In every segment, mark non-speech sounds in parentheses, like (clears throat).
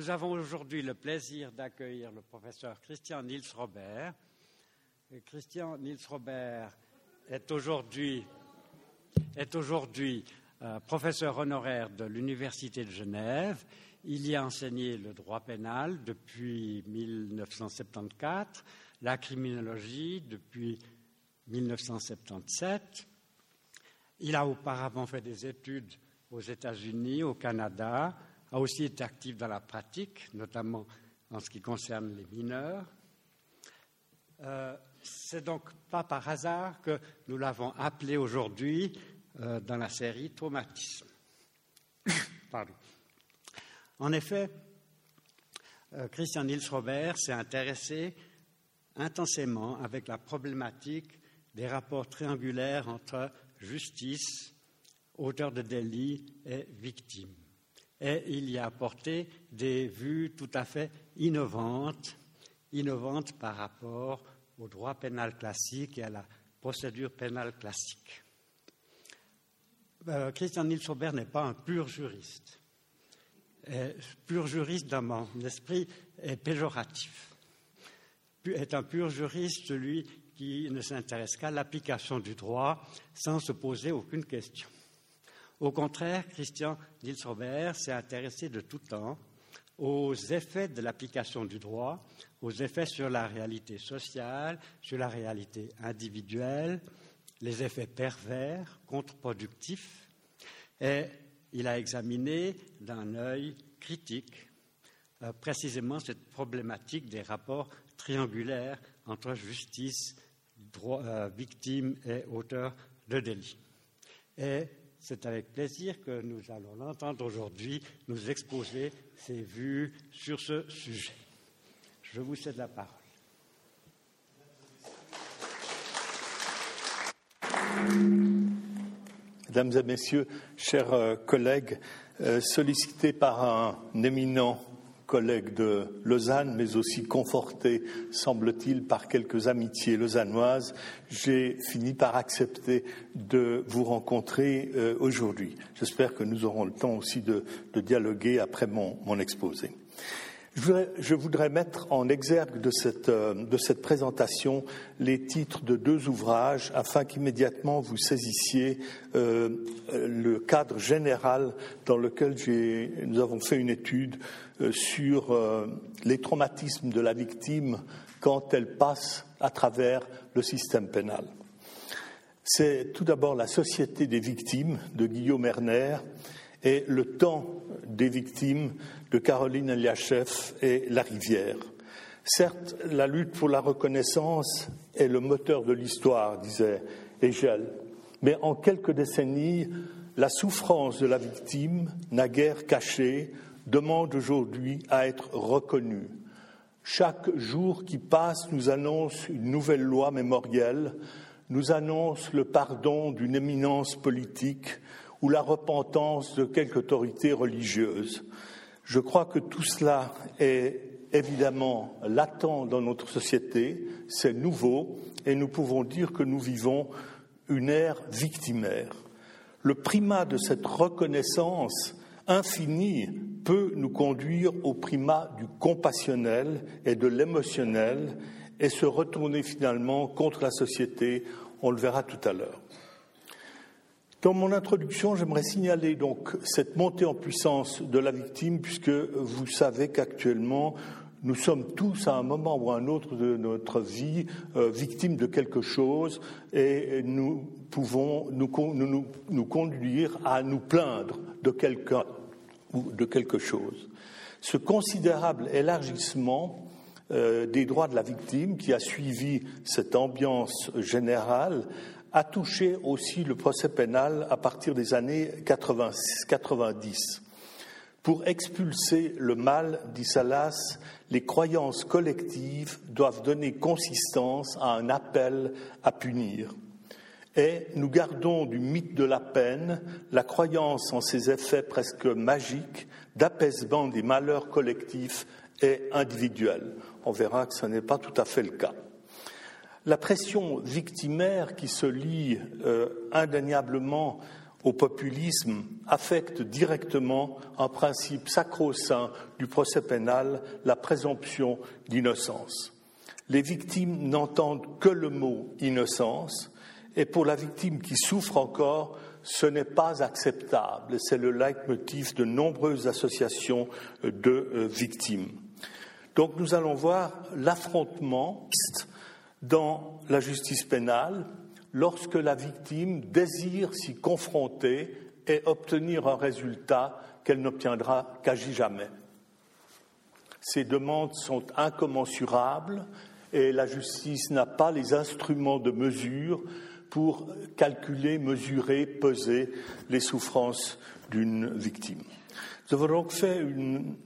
Nous avons aujourd'hui le plaisir d'accueillir le professeur Christian Niels Robert. Christian Niels Robert est aujourd'hui euh, professeur honoraire de l'Université de Genève. Il y a enseigné le droit pénal depuis 1974, la criminologie depuis 1977. Il a auparavant fait des études aux États-Unis, au Canada, a aussi été actif dans la pratique, notamment en ce qui concerne les mineurs. Euh, c'est donc pas par hasard que nous l'avons appelé aujourd'hui euh, dans la série Traumatisme. (coughs) En effet, euh, Christian Niels Robert s'est intéressé intensément avec la problématique des rapports triangulaires entre justice, auteur de délit et victime. Et il y a apporté des vues tout à fait innovantes, innovantes par rapport au droit pénal classique et à la procédure pénale classique. Euh, Christian Niels Robert n'est pas un pur juriste. pur juriste dans mon esprit est péjoratif. Est un pur juriste celui qui ne s'intéresse qu'à l'application du droit sans se poser aucune question. Au contraire, Christian Niels Robert s'est intéressé de tout temps aux effets de l'application du droit, aux effets sur la réalité sociale, sur la réalité individuelle, les effets pervers, contre-productifs, et il a examiné d'un œil critique euh, précisément cette problématique des rapports triangulaires entre justice, euh, victime et auteur de délit. C'est avec plaisir que nous allons l'entendre aujourd'hui nous exposer ses vues sur ce sujet. Je vous cède la parole. Mesdames et Messieurs, chers euh, collègues, euh, sollicités par un éminent collègue de Lausanne, mais aussi conforté, semble-t-il, par quelques amitiés lausannoises, j'ai fini par accepter de vous rencontrer euh, aujourd'hui. J'espère que nous aurons le temps aussi de, dialoguer après mon exposé. Je voudrais, mettre en exergue de cette, euh, de cette, présentation les titres de deux ouvrages afin qu'immédiatement vous saisissiez euh, le cadre général dans lequel nous avons fait une étude euh, sur les traumatismes de la victime quand elle passe à travers le système pénal. C'est tout d'abord la Société des victimes de Guillaume Erner et le temps des victimes de Caroline Eliachev et La Rivière. Certes, la lutte pour la reconnaissance est le moteur de l'histoire, disait Hegel, mais en quelques décennies, la souffrance de la victime, naguère cachée, demande aujourd'hui à être reconnue. Chaque jour qui passe nous annonce une nouvelle loi mémorielle, nous annonce le pardon d'une éminence politique ou la repentance de quelque autorité religieuse. Je crois que tout cela est évidemment latent dans notre société, c'est nouveau, et nous pouvons dire que nous vivons une ère victimaire. Le primat de cette reconnaissance infinie peut nous conduire au primat du compassionnel et de l'émotionnel et se retourner finalement contre la société, on le verra tout à l'heure. Dans mon introduction, j'aimerais signaler donc cette montée en puissance de la victime, puisque vous savez qu'actuellement, nous sommes tous à un moment ou à un autre de notre vie euh, victimes de quelque chose et nous pouvons nous, conduire à nous plaindre de quelqu'un ou de quelque chose. Ce considérable élargissement euh, des droits de la victime qui a suivi cette ambiance générale a touché aussi le procès pénal à partir des années 90. Pour expulser le mal, dit Salas, les croyances collectives doivent donner consistance à un appel à punir. Et nous gardons du mythe de la peine la croyance en ses effets presque magiques d'apaisement des malheurs collectifs et individuels. On verra que ce n'est pas tout à fait le cas. La pression victimaire qui se lie euh, indéniablement au populisme affecte directement un principe sacro-saint du procès pénal, la présomption d'innocence. Les victimes n'entendent que le mot innocence, et pour la victime qui souffre encore, ce n'est pas acceptable. C'est le leitmotiv de nombreuses associations de euh, victimes. Donc nous allons voir l'affrontement dans la justice pénale lorsque la victime désire s'y confronter et obtenir un résultat qu'elle n'obtiendra quasi jamais. Ces demandes sont incommensurables et la justice n'a pas les instruments de mesure pour calculer, mesurer, peser les souffrances d'une victime. Nous avons donc fait une,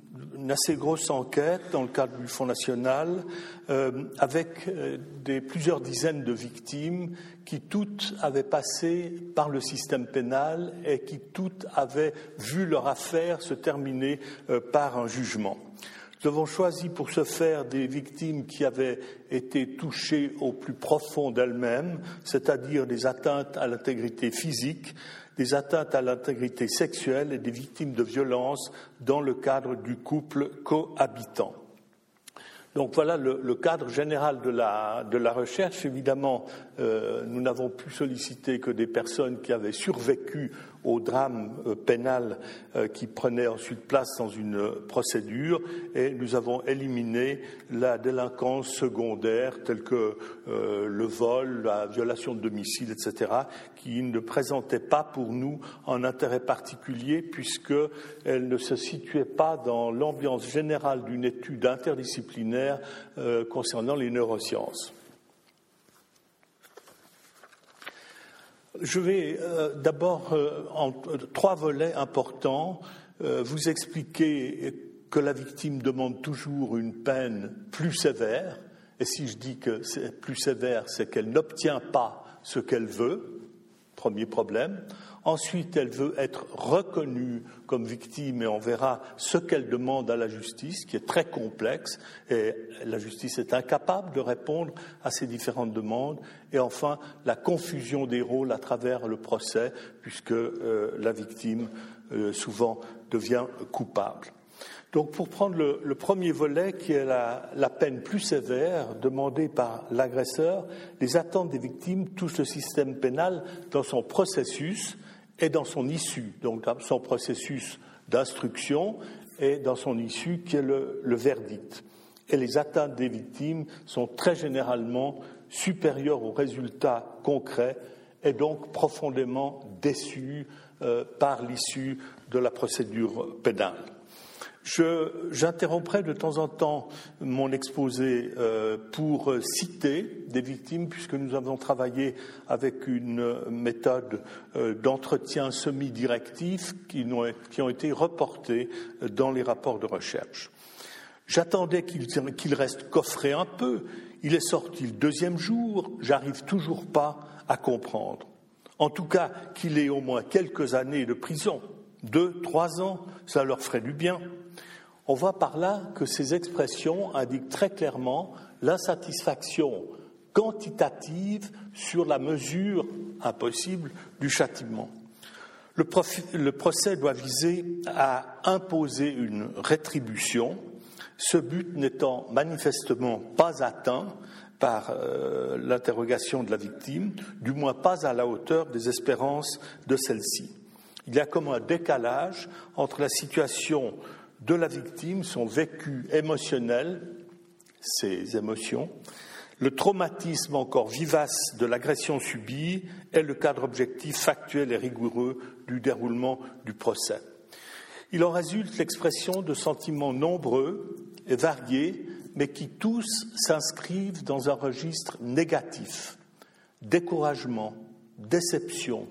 assez grosse enquête dans le cadre du Fonds national euh, avec euh, des, plusieurs dizaines de victimes qui toutes avaient passé par le système pénal et qui toutes avaient vu leur affaire se terminer euh, par un jugement. Nous avons choisi pour ce faire des victimes qui avaient été touchées au plus profond d'elles-mêmes, c'est-à-dire des atteintes à l'intégrité physique, des atteintes à l'intégrité sexuelle et des victimes de violences dans le cadre du couple cohabitant. Donc voilà le, cadre général de la, de la recherche. Évidemment, euh, nous n'avons pu solliciter que des personnes qui avaient survécu au drame euh, pénal euh, qui prenait ensuite place dans une procédure et nous avons éliminé la délinquance secondaire telle que le vol, la violation de domicile, etc., qui ne présentait pas pour nous un intérêt particulier puisqu'elle ne se situait pas dans l'ambiance générale d'une étude interdisciplinaire concernant les neurosciences. Je vais euh, d'abord, euh, en trois volets importants, euh, vous expliquer que la victime demande toujours une peine plus sévère, et si je dis que c'est plus sévère, c'est qu'elle n'obtient pas ce qu'elle veut, premier problème. Ensuite, elle veut être reconnue comme victime et on verra ce qu'elle demande à la justice, qui est très complexe, et la justice est incapable de répondre à ces différentes demandes. Et enfin, la confusion des rôles à travers le procès, puisque euh, la victime euh, souvent devient coupable. Donc, pour prendre le, premier volet, qui est la, peine plus sévère demandée par l'agresseur, les attentes des victimes touchent le système pénal dans son processus et dans son issue, donc son processus d'instruction et dans son issue qui est le, verdict. Et les atteintes des victimes sont très généralement supérieures aux résultats concrets et donc profondément déçues euh, par l'issue de la procédure pénale. J'interromprai de temps en temps mon exposé euh, pour citer des victimes, puisque nous avons travaillé avec une méthode euh, d'entretien semi-directif qui, qui, ont été reportées dans les rapports de recherche. J'attendais qu'il reste coffré un peu. Il est sorti le deuxième jour. J'arrive toujours pas à comprendre. En tout cas, qu'il ait au moins quelques années de prison, deux, trois ans, ça leur ferait du bien. On voit par là que ces expressions indiquent très clairement l'insatisfaction quantitative sur la mesure impossible du châtiment. Le, procès doit viser à imposer une rétribution, ce but n'étant manifestement pas atteint par euh, l'interrogation de la victime, du moins pas à la hauteur des espérances de celle-ci. Il y a comme un décalage entre la situation de la victime, son vécu émotionnel, ses émotions, le traumatisme encore vivace de l'agression subie et le cadre objectif factuel et rigoureux du déroulement du procès. Il en résulte l'expression de sentiments nombreux et variés, mais qui tous s'inscrivent dans un registre négatif découragement, déception,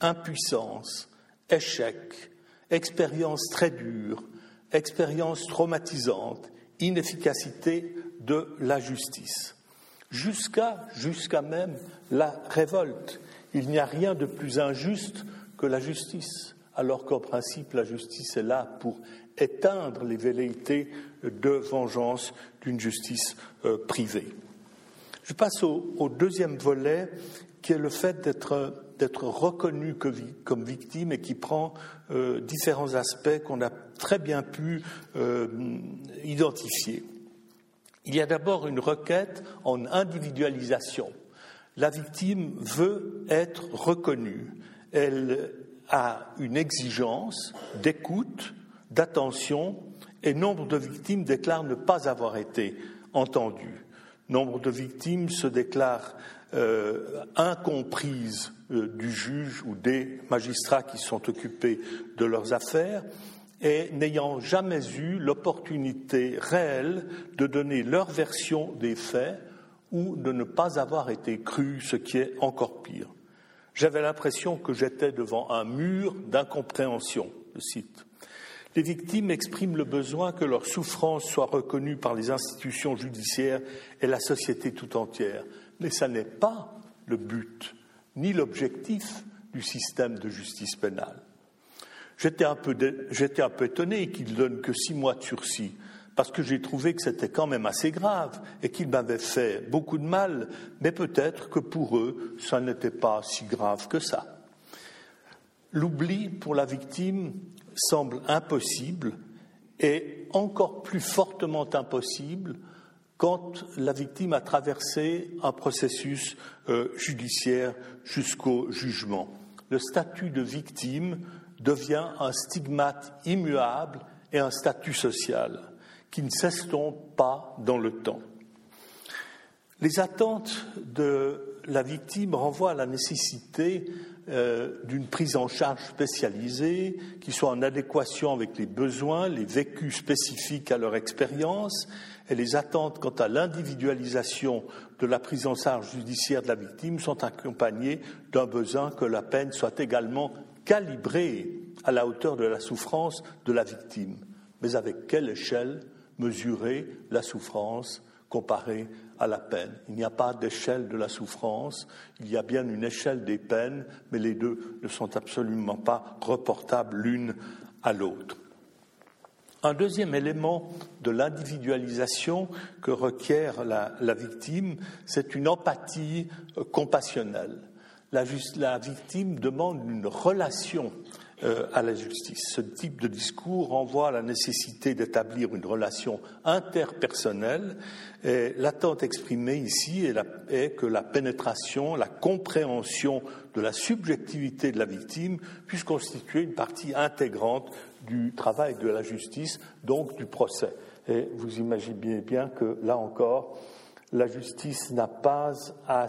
impuissance, échec, expérience très dure, expérience traumatisante, inefficacité de la justice, jusqu'à jusqu'à même la révolte. Il n'y a rien de plus injuste que la justice, alors qu'en principe la justice est là pour éteindre les velléités de vengeance d'une justice euh, privée. Je passe au, deuxième volet qui est le fait d'être d'être reconnu comme victime et qui prend euh, différents aspects qu'on a très bien pu euh, identifier. Il y a d'abord une requête en individualisation. La victime veut être reconnue. Elle a une exigence d'écoute, d'attention, et nombre de victimes déclarent ne pas avoir été entendues. Nombre de victimes se déclarent euh, incomprises du juge ou des magistrats qui sont occupés de leurs affaires et n'ayant jamais eu l'opportunité réelle de donner leur version des faits ou de ne pas avoir été cru, ce qui est encore pire. J'avais l'impression que j'étais devant un mur d'incompréhension, le cite. Les victimes expriment le besoin que leur souffrance soit reconnue par les institutions judiciaires et la société tout entière. Mais ce n'est pas le but ni l'objectif du système de justice pénale. J'étais un, peu, un peu étonné qu'il donne que six mois de sursis, parce que j'ai trouvé que c'était quand même assez grave et qu'il m'avait fait beaucoup de mal, mais peut-être que pour eux, ça n'était pas si grave que ça. L'oubli pour la victime semble impossible et encore plus fortement impossible quand la victime a traversé un processus euh, judiciaire jusqu'au jugement. Le statut de victime devient un stigmate immuable et un statut social qui ne s'estompe pas dans le temps. Les attentes de la victime renvoient à la nécessité euh, d'une prise en charge spécialisée qui soit en adéquation avec les besoins, les vécus spécifiques à leur expérience les attentes quant à l'individualisation de la prise en charge judiciaire de la victime sont accompagnées d'un besoin que la peine soit également calibrée à la hauteur de la souffrance de la victime. Mais avec quelle échelle mesurer la souffrance comparée à la peine? Il n'y a pas d'échelle de la souffrance, il y a bien une échelle des peines, mais les deux ne sont absolument pas reportables l'une à l'autre. Un deuxième élément de l'individualisation que requiert la, victime, c'est une empathie euh, compassionnelle. La, victime demande une relation euh, à la justice. Ce type de discours renvoie à la nécessité d'établir une relation interpersonnelle. L'attente exprimée ici est, est, que la pénétration, la compréhension de la subjectivité de la victime puisse constituer une partie intégrante du travail de la justice, donc du procès. Et vous imaginez bien que, là encore, la justice n'a pas à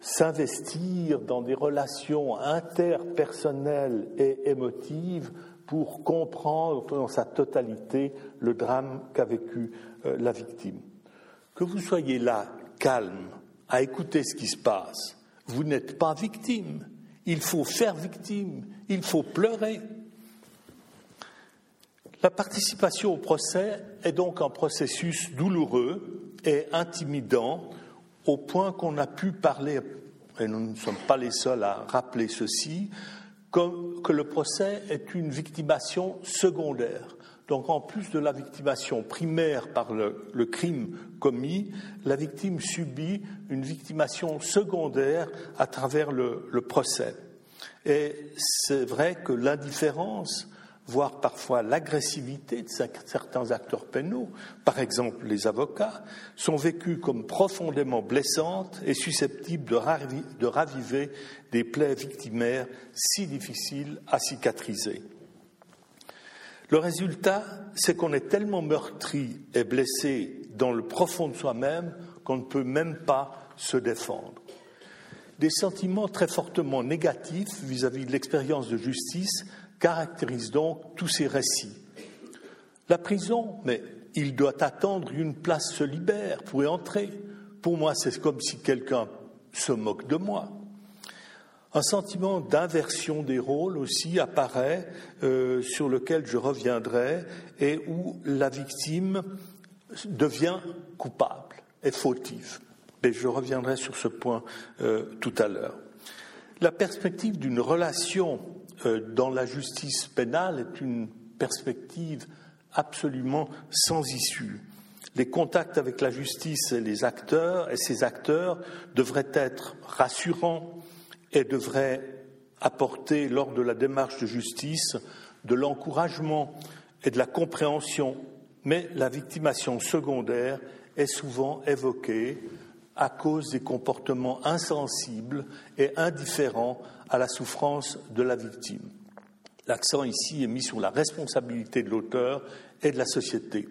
s'investir dans des relations interpersonnelles et émotives pour comprendre dans sa totalité le drame qu'a vécu euh, la victime. Que vous soyez là, calme, à écouter ce qui se passe, vous n'êtes pas victime. Il faut faire victime, il faut pleurer, la participation au procès est donc un processus douloureux et intimidant au point qu'on a pu parler, et nous ne sommes pas les seuls à rappeler ceci, que le procès est une victimation secondaire. Donc en plus de la victimation primaire par le, crime commis, la victime subit une victimation secondaire à travers le procès. Et c'est vrai que l'indifférence voire parfois l'agressivité de certains acteurs pénaux, par exemple les avocats, sont vécus comme profondément blessantes et susceptibles de raviver des plaies victimaires si difficiles à cicatriser. Le résultat, c'est qu'on est tellement meurtri et blessé dans le profond de soi-même qu'on ne peut même pas se défendre. Des sentiments très fortement négatifs vis-à-vis de l'expérience de justice caractérise donc tous ces récits. La prison, mais il doit attendre une place se libère pour y entrer. Pour moi, c'est comme si quelqu'un se moque de moi. Un sentiment d'inversion des rôles aussi apparaît, euh, sur lequel je reviendrai, et où la victime devient coupable et fautive. Mais je reviendrai sur ce point euh, tout à l'heure. La perspective d'une relation dans la justice pénale est une perspective absolument sans issue. Les contacts avec la justice et les acteurs et ces acteurs devraient être rassurants et devraient apporter lors de la démarche de justice de l'encouragement et de la compréhension, mais la victimation secondaire est souvent évoquée à cause des comportements insensibles et indifférents à la souffrance de la victime. L'accent ici est mis sur la responsabilité de l'auteur et de la société.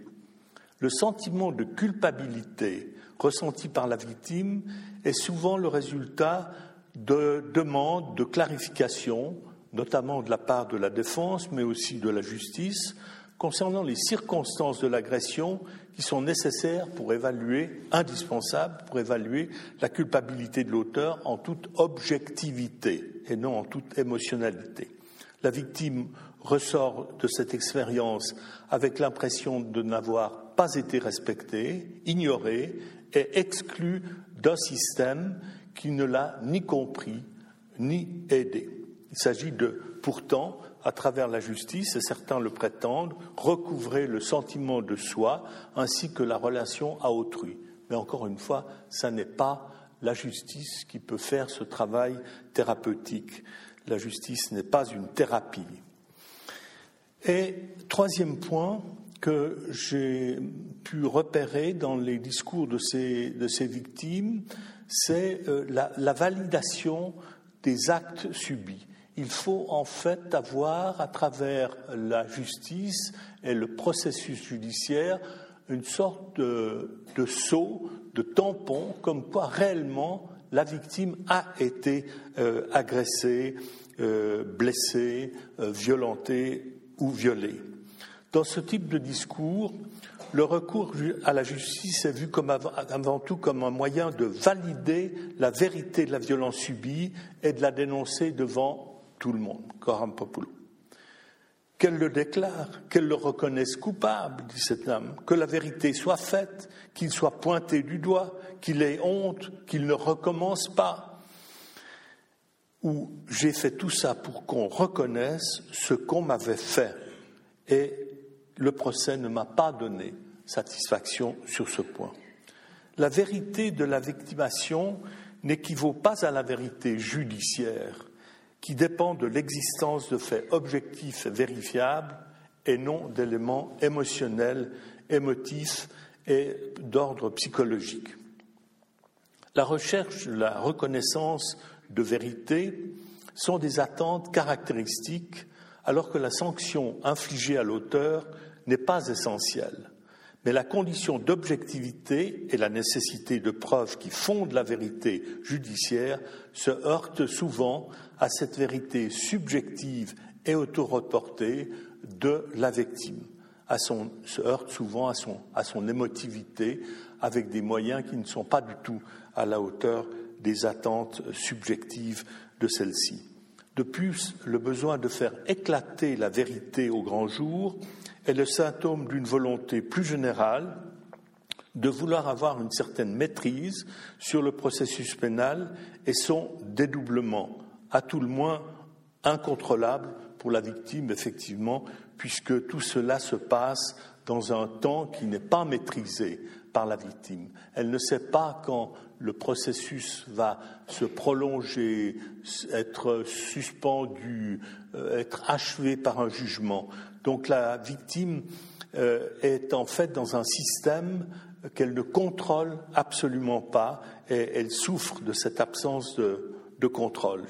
Le sentiment de culpabilité ressenti par la victime est souvent le résultat de demandes de clarification, notamment de la part de la défense, mais aussi de la justice, concernant les circonstances de l'agression qui sont nécessaires pour évaluer, indispensables pour évaluer la culpabilité de l'auteur en toute objectivité et non en toute émotionnalité. La victime ressort de cette expérience avec l'impression de n'avoir pas été respectée, ignorée et exclue d'un système qui ne l'a ni compris ni aidé. Il s'agit de, pourtant, à travers la justice, et certains le prétendent, recouvrer le sentiment de soi ainsi que la relation à autrui. Mais encore une fois, ce n'est pas la justice qui peut faire ce travail thérapeutique. La justice n'est pas une thérapie. Et troisième point que j'ai pu repérer dans les discours de ces, victimes, c'est euh, la validation des actes subis il faut en fait avoir, à travers la justice et le processus judiciaire, une sorte de, saut, de tampon, comme quoi réellement la victime a été euh, agressée, euh, blessée, euh, violentée ou violée. Dans ce type de discours, le recours à la justice est vu comme avant tout comme un moyen de valider la vérité de la violence subie et de la dénoncer devant tout le monde, Coram Populo. Qu'elle le déclare, qu'elle le reconnaisse coupable, dit cet homme, que la vérité soit faite, qu'il soit pointé du doigt, qu'il ait honte, qu'il ne recommence pas. Ou j'ai fait tout ça pour qu'on reconnaisse ce qu'on m'avait fait. Et le procès ne m'a pas donné satisfaction sur ce point. La vérité de la victimation n'équivaut pas à la vérité judiciaire qui dépend de l'existence de faits objectifs et vérifiables et non d'éléments émotionnels, émotifs et d'ordre psychologique. La recherche, la reconnaissance de vérité sont des attentes caractéristiques alors que la sanction infligée à l'auteur n'est pas essentielle. Mais la condition d'objectivité et la nécessité de preuves qui fondent la vérité judiciaire se heurtent souvent à cette vérité subjective et autoreportée de la victime, se heurte souvent à son, à son émotivité avec des moyens qui ne sont pas du tout à la hauteur des attentes subjectives de celle-ci. De plus, le besoin de faire éclater la vérité au grand jour est le symptôme d'une volonté plus générale de vouloir avoir une certaine maîtrise sur le processus pénal et son dédoublement, à tout le moins incontrôlable pour la victime, effectivement, puisque tout cela se passe dans un temps qui n'est pas maîtrisé par la victime. Elle ne sait pas quand le processus va se prolonger, être suspendu, euh, être achevé par un jugement. Donc la victime euh, est en fait dans un système qu'elle ne contrôle absolument pas et elle souffre de cette absence de, de contrôle.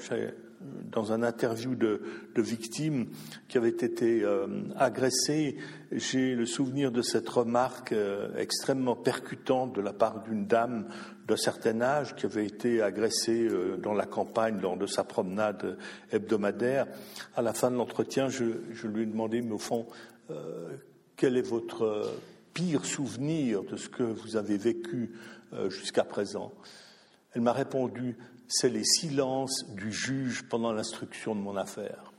Dans un interview de, de victime qui avait été euh, agressée, j'ai le souvenir de cette remarque euh, extrêmement percutante de la part d'une dame d'un certain âge qui avait été agressée euh, dans la campagne lors de sa promenade hebdomadaire. À la fin de l'entretien, je, je, lui ai demandé, mais au fond, quel est votre pire souvenir de ce que vous avez vécu jusqu'à présent? Elle m'a répondu, c'est les silences du juge pendant l'instruction de mon affaire.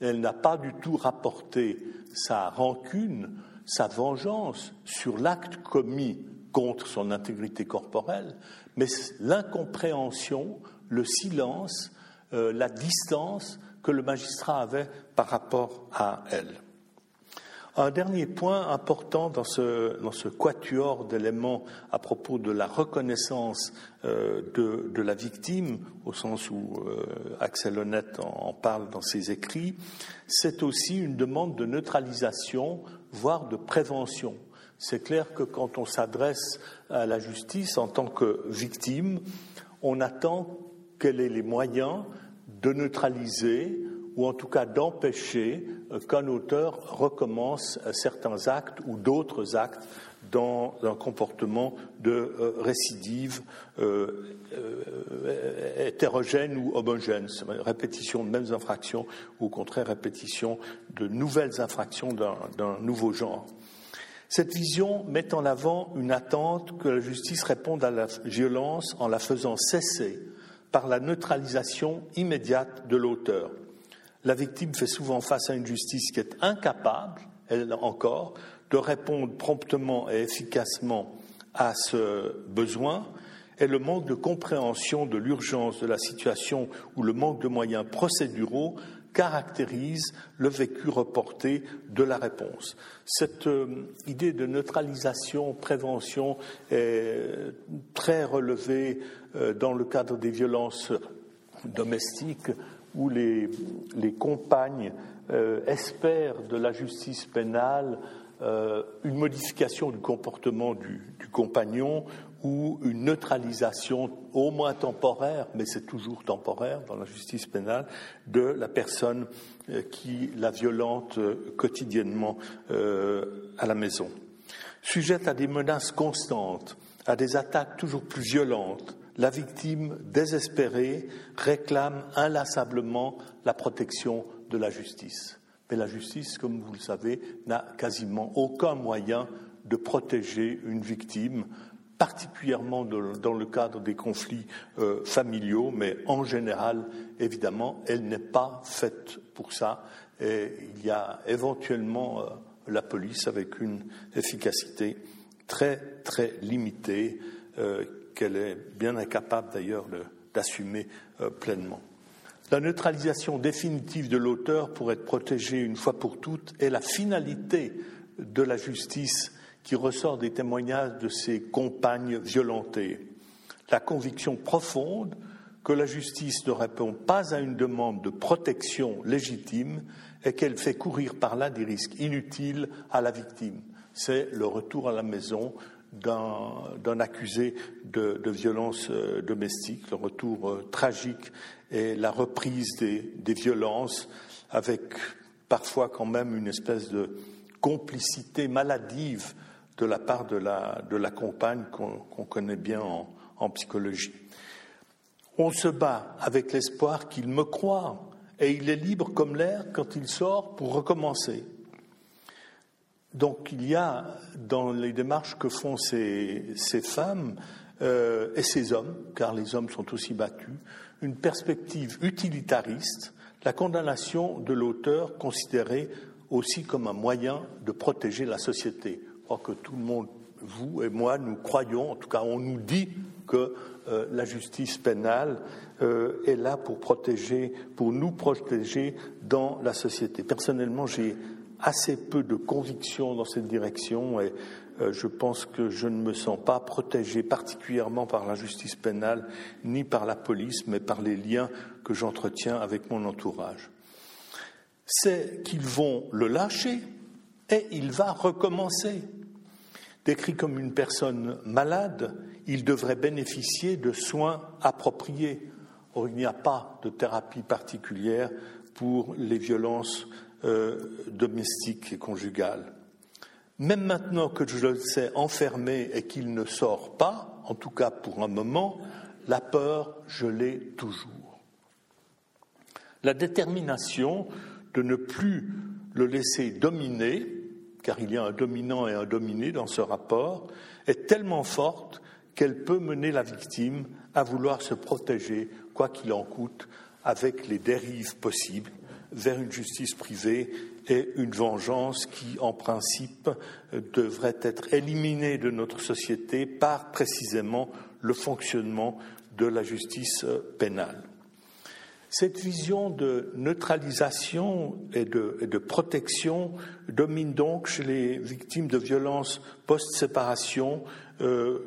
Elle n'a pas du tout rapporté sa rancune, sa vengeance sur l'acte commis contre son intégrité corporelle, mais l'incompréhension, le silence, euh, la distance que le magistrat avait par rapport à elle. Un dernier point important dans ce, quatuor d'éléments à propos de la reconnaissance euh, de, de, la victime, au sens où euh, Axel Honnête en, parle dans ses écrits, c'est aussi une demande de neutralisation, voire de prévention. C'est clair que quand on s'adresse à la justice en tant que victime, on attend qu'elle ait les moyens de neutraliser ou en tout cas d'empêcher euh, qu'un auteur recommence euh, certains actes ou d'autres actes dans un comportement de euh, récidive hétérogène ou homogène, répétition de mêmes infractions ou au contraire répétition de nouvelles infractions d'un nouveau genre. Cette vision met en avant une attente que la justice réponde à la violence en la faisant cesser par la neutralisation immédiate de l'auteur la victime fait souvent face à une justice qui est incapable, elle encore, de répondre promptement et efficacement à ce besoin, et le manque de compréhension de l'urgence de la situation ou le manque de moyens procéduraux caractérise le vécu reporté de la réponse. Cette euh, idée de neutralisation, prévention est très relevée euh, dans le cadre des violences domestiques où les, compagnes euh, espèrent de la justice pénale euh, une modification du comportement du, compagnon ou une neutralisation au moins temporaire, mais c'est toujours temporaire dans la justice pénale, de la personne euh, qui la violente quotidiennement à la maison. Sujette à des menaces constantes, à des attaques toujours plus violentes, la victime désespérée réclame inlassablement la protection de la justice. Mais la justice, comme vous le savez, n'a quasiment aucun moyen de protéger une victime, particulièrement dans le cadre des conflits euh, familiaux, mais en général, évidemment, elle n'est pas faite pour ça. Et il y a éventuellement euh, la police avec une efficacité très, très limitée euh, qu'elle est bien incapable d'ailleurs d'assumer euh, pleinement. La neutralisation définitive de l'auteur pour être protégé une fois pour toutes est la finalité de la justice qui ressort des témoignages de ses compagnes violentées. La conviction profonde que la justice ne répond pas à une demande de protection légitime et qu'elle fait courir par là des risques inutiles à la victime. C'est le retour à la maison d'un accusé de, de violence euh, domestique, le retour euh, tragique et la reprise des, violences avec parfois quand même une espèce de complicité maladive de la part de la, de la compagne qu'on connaît bien en, en psychologie. On se bat avec l'espoir qu'il me croit et il est libre comme l'air quand il sort pour recommencer. Donc il y a dans les démarches que font ces, femmes euh, et ces hommes, car les hommes sont aussi battus, une perspective utilitariste, la condamnation de l'auteur considérée aussi comme un moyen de protéger la société. Je que tout le monde, vous et moi, nous croyons, en tout cas on nous dit que euh, la justice pénale euh, est là pour protéger, pour nous protéger dans la société. Personnellement, j'ai assez peu de conviction dans cette direction et euh, je pense que je ne me sens pas protégé particulièrement par la justice pénale ni par la police, mais par les liens que j'entretiens avec mon entourage. C'est qu'ils vont le lâcher et il va recommencer. Décrit comme une personne malade, il devrait bénéficier de soins appropriés. Or, il n'y a pas de thérapie particulière pour les violences euh, domestique et conjugal. Même maintenant que je le sais enfermé et qu'il ne sort pas, en tout cas pour un moment, la peur, je l'ai toujours. La détermination de ne plus le laisser dominer, car il y a un dominant et un dominé dans ce rapport, est tellement forte qu'elle peut mener la victime à vouloir se protéger, quoi qu'il en coûte, avec les dérives possibles vers une justice privée et une vengeance qui, en principe, devrait être éliminée de notre société par précisément le fonctionnement de la justice pénale. Cette vision de neutralisation et de, protection domine donc chez les victimes de violences post-séparation euh,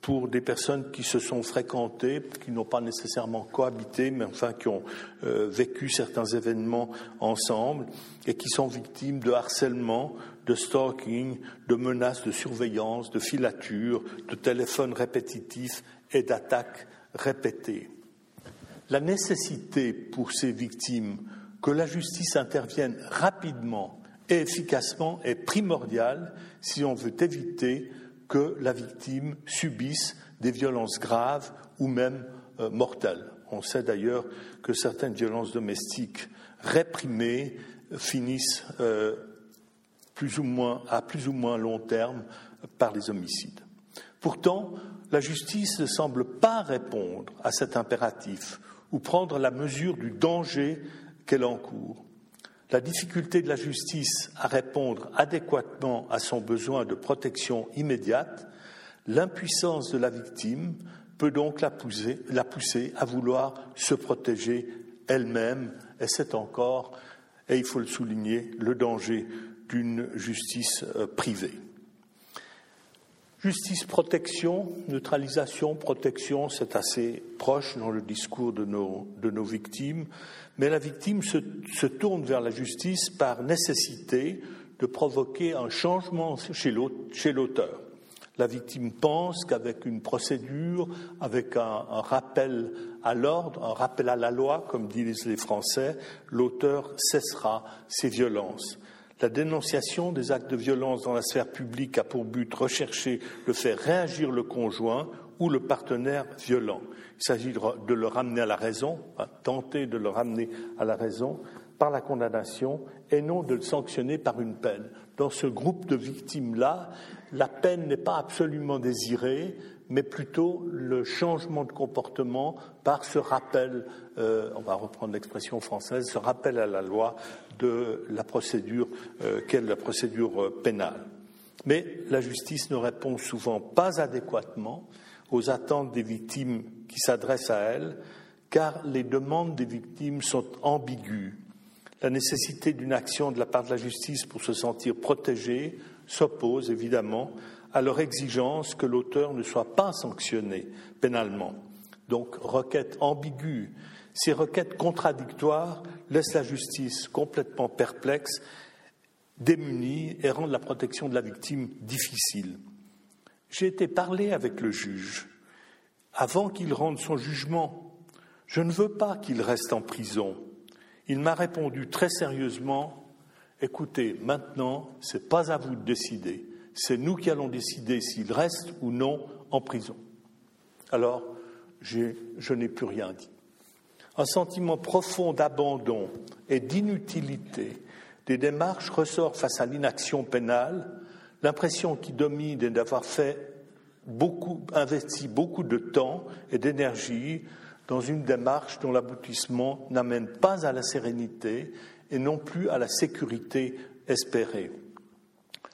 pour des personnes qui se sont fréquentées, qui n'ont pas nécessairement cohabité, mais enfin qui ont euh, vécu certains événements ensemble et qui sont victimes de harcèlement, de stalking, de menaces de surveillance, de filature, de téléphones répétitifs et d'attaques répétées. La nécessité pour ces victimes que la justice intervienne rapidement et efficacement est primordiale si on veut éviter que la victime subisse des violences graves ou même euh, mortelles. On sait d'ailleurs que certaines violences domestiques réprimées finissent euh, à plus ou moins long terme par les homicides. Pourtant, la justice ne semble pas répondre à cet impératif ou prendre la mesure du danger qu'elle encourt. La difficulté de la justice à répondre adéquatement à son besoin de protection immédiate, l'impuissance de la victime peut donc la pousser, à vouloir se protéger elle-même, et c'est encore, et il faut le souligner, le danger d'une justice euh, privée. Justice, protection, neutralisation, protection, c'est assez proche dans le discours de nos, victimes, mais la victime se, tourne vers la justice par nécessité de provoquer un changement chez l'auteur. La victime pense qu'avec une procédure, avec un rappel à l'ordre, un rappel à la loi, comme disent les Français, l'auteur cessera ses violences. La dénonciation des actes de violence dans la sphère publique a pour but recherché de faire réagir le conjoint ou le partenaire violent. Il s'agit de le ramener à la raison, hein, tenter de le ramener à la raison par la condamnation et non de le sanctionner par une peine. Dans ce groupe de victimes-là, la peine n'est pas absolument désirée, mais plutôt le changement de comportement par ce rappel, euh, on va reprendre l'expression française, ce rappel à la loi de la procédure euh, qu'est la procédure euh, pénale. Mais la justice ne répond souvent pas adéquatement aux attentes des victimes qui s'adressent à elle, car les demandes des victimes sont ambiguës. La nécessité d'une action de la part de la justice pour se sentir protégée s'oppose évidemment à leur exigence que l'auteur ne soit pas sanctionné pénalement. Donc, requête ambiguë. Ces requêtes contradictoires laissent la justice complètement perplexe, démunie et rendent la protection de la victime difficile. J'ai été parler avec le juge avant qu'il rende son jugement. Je ne veux pas qu'il reste en prison. Il m'a répondu très sérieusement Écoutez, maintenant, ce n'est pas à vous de décider c'est nous qui allons décider s'il reste ou non en prison. Alors, je n'ai plus rien dit. Un sentiment profond d'abandon et d'inutilité des démarches ressort face à l'inaction pénale, l'impression qui domine est d'avoir fait beaucoup, investi beaucoup de temps et d'énergie dans une démarche dont l'aboutissement n'amène pas à la sérénité et non plus à la sécurité espérée.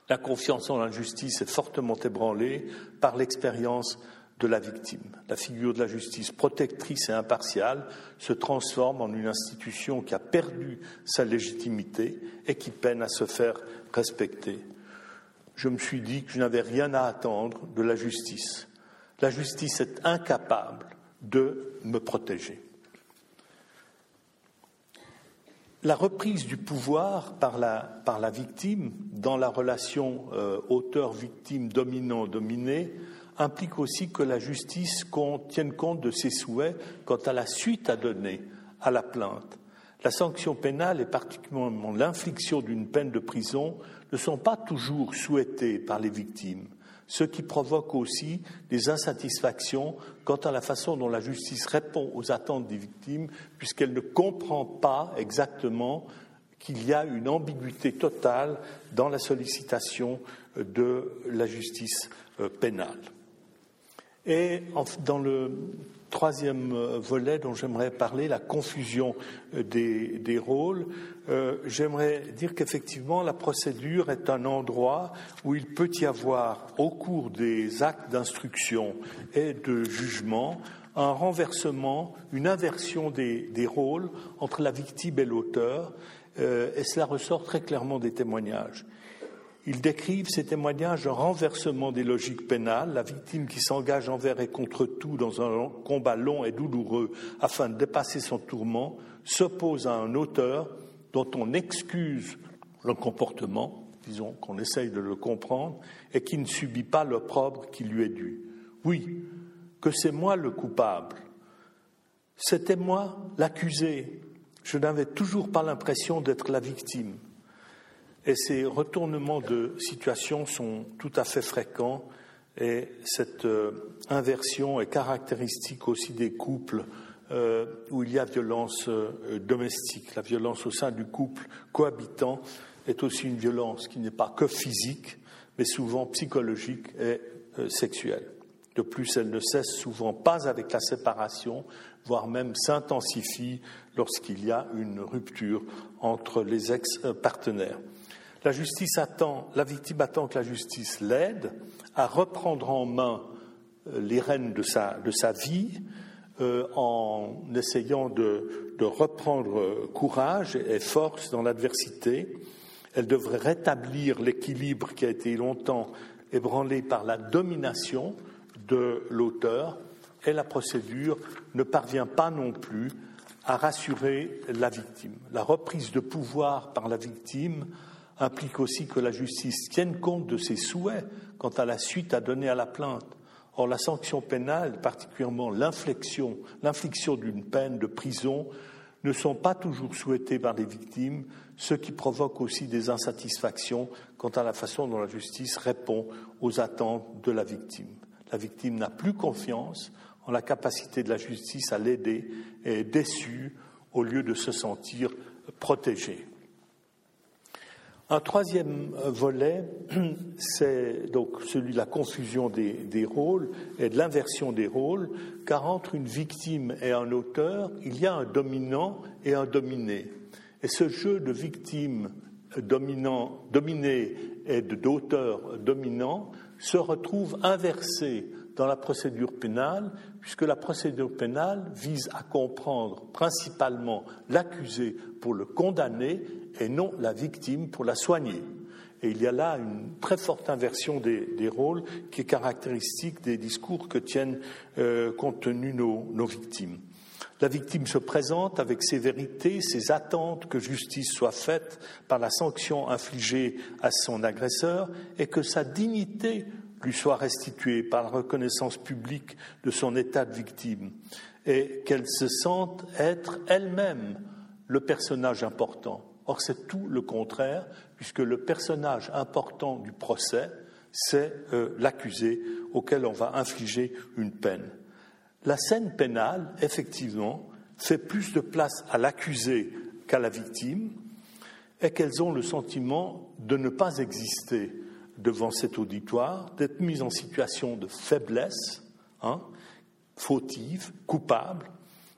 La confiance en la justice est fortement ébranlée par l'expérience de la victime. La figure de la justice protectrice et impartiale se transforme en une institution qui a perdu sa légitimité et qui peine à se faire respecter. Je me suis dit que je n'avais rien à attendre de la justice. La justice est incapable de me protéger. La reprise du pouvoir par la, par la victime dans la relation euh, auteur-victime dominant-dominé implique aussi que la justice tienne compte de ses souhaits quant à la suite à donner à la plainte. La sanction pénale et particulièrement l'infliction d'une peine de prison ne sont pas toujours souhaitées par les victimes ce qui provoque aussi des insatisfactions quant à la façon dont la justice répond aux attentes des victimes, puisqu'elle ne comprend pas exactement qu'il y a une ambiguïté totale dans la sollicitation de la justice euh, pénale. Et dans le troisième euh, volet dont j'aimerais parler, la confusion euh, des, rôles, euh, j'aimerais dire qu'effectivement la procédure est un endroit où il peut y avoir au cours des actes d'instruction et de jugement un renversement, une inversion des, rôles entre la victime et l'auteur, et cela ressort très clairement des témoignages. Ils décrivent ces témoignages un renversement des logiques pénales, la victime qui s'engage envers et contre tout dans un combat long et douloureux afin de dépasser son tourment, s'oppose à un auteur dont on excuse le comportement, disons qu'on essaye de le comprendre, et qui ne subit pas l'opprobre qui lui est dû. Oui, que c'est moi le coupable. C'était moi l'accusé. Je n'avais toujours pas l'impression d'être la victime. Et ces retournements de situation sont tout à fait fréquents et cette euh, inversion est caractéristique aussi des couples euh, où il y a violence euh, domestique. La violence au sein du couple cohabitant est aussi une violence qui n'est pas que physique, mais souvent psychologique et sexuelle. De plus, elle ne cesse souvent pas avec la séparation, voire même s'intensifie lorsqu'il y a une rupture entre les ex-partenaires. La justice attend, victime attend que la justice l'aide à reprendre en main euh, les rênes de sa, de sa vie euh, en essayant de, de, reprendre courage et force dans l'adversité. Elle devrait rétablir l'équilibre qui a été longtemps ébranlé par la domination de l'auteur et la procédure ne parvient pas non plus à rassurer la victime. La reprise de pouvoir par la victime implique aussi que la justice tienne compte de ses souhaits quant à la suite à donner à la plainte. Or, la sanction pénale, particulièrement l'infliction, d'une peine de prison, ne sont pas toujours souhaitées par les victimes, ce qui provoque aussi des insatisfactions quant à la façon dont la justice répond aux attentes de la victime. La victime n'a plus confiance en la capacité de la justice à l'aider et est déçue au lieu de se sentir protégée. Un troisième volet, (clears throat) c'est donc celui de la confusion des, rôles et de l'inversion des rôles, car entre une victime et un auteur, il y a un dominant et un dominé. Et ce jeu de victime dominant, dominé et d'auteur dominant se retrouve inversé dans la procédure pénale, puisque la procédure pénale vise à comprendre principalement l'accusé pour le condamner et non la victime pour la soigner. Et il y a là une très forte inversion des, rôles qui est caractéristique des discours que tiennent euh, compte tenu nos, nos victimes. La victime se présente avec ses vérités, ses attentes que justice soit faite par la sanction infligée à son agresseur et que sa dignité lui soit restituée par la reconnaissance publique de son état de victime et qu'elle se sente être elle-même le personnage important. Or, c'est tout le contraire, puisque le personnage important du procès, c'est euh, l'accusé auquel on va infliger une peine. La scène pénale, effectivement, fait plus de place à l'accusé qu'à la victime, et qu'elles ont le sentiment de ne pas exister devant cet auditoire, d'être mises en situation de faiblesse, hein, fautive, coupable,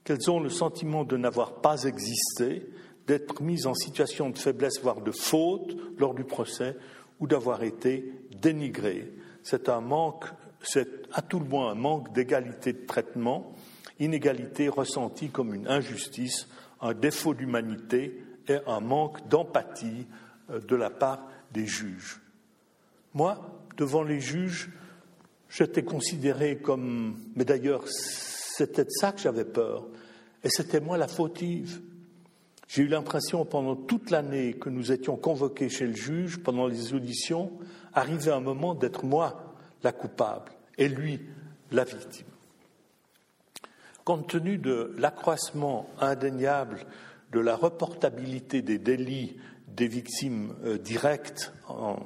qu'elles ont le sentiment de n'avoir pas existé, d'être mises en situation de faiblesse, voire de faute lors du procès, ou d'avoir été dénigrées. C'est un manque, c'est à tout le moins un manque d'égalité de traitement, inégalité ressentie comme une injustice, un défaut d'humanité et un manque d'empathie euh, de la part des juges. Moi, devant les juges, j'étais considéré comme. Mais d'ailleurs, c'était de ça que j'avais peur. Et c'était moi la fautive. J'ai eu l'impression pendant toute l'année que nous étions convoqués chez le juge, pendant les auditions, arriver un moment d'être moi la coupable et lui la victime. Compte tenu de l'accroissement indéniable de la reportabilité des délits des victimes euh, directes,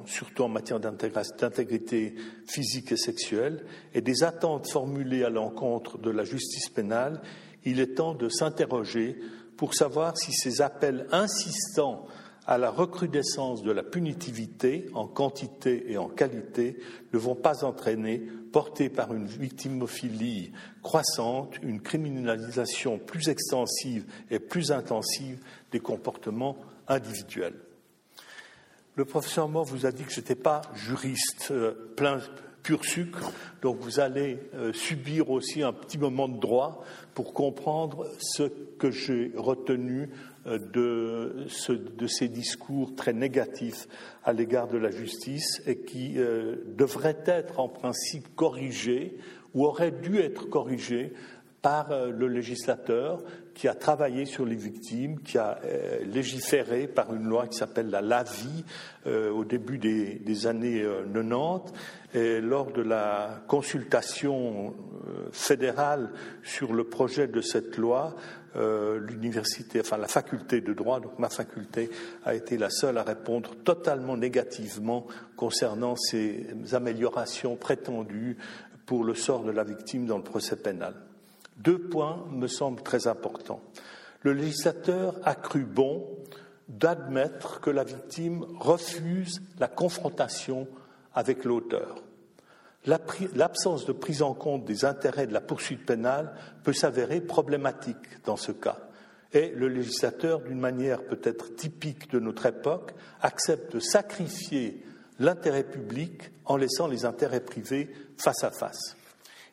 surtout en matière d'intégrité physique et sexuelle, et des attentes formulées à l'encontre de la justice pénale, il est temps de s'interroger pour savoir si ces appels insistants à la recrudescence de la punitivité en quantité et en qualité ne vont pas entraîner, portés par une victimophilie croissante, une criminalisation plus extensive et plus intensive des comportements individuels. Le professeur Mort vous a dit que je n'étais pas juriste, euh, plein, pur sucre. Donc vous allez euh, subir aussi un petit moment de droit pour comprendre ce que j'ai retenu euh, de, de, ces discours très négatifs à l'égard de la justice et qui euh, devraient être en principe corrigés ou auraient dû être corrigés par euh, le législateur qui a travaillé sur les victimes, qui a légiféré par une loi qui s'appelle la LAVI au début des, années 90. Lors de la consultation fédérale sur le projet de cette loi, l'université, enfin la faculté de droit, donc ma faculté, a été la seule à répondre totalement négativement concernant ces améliorations prétendues pour le sort de la victime dans le procès pénal. Deux points me semblent très importants. Le législateur a cru bon d'admettre que la victime refuse la confrontation avec l'auteur. L'absence de prise en compte des intérêts de la poursuite pénale peut s'avérer problématique dans ce cas. Et le législateur, d'une manière peut-être typique de notre époque, accepte de sacrifier l'intérêt public en laissant les intérêts privés face à face.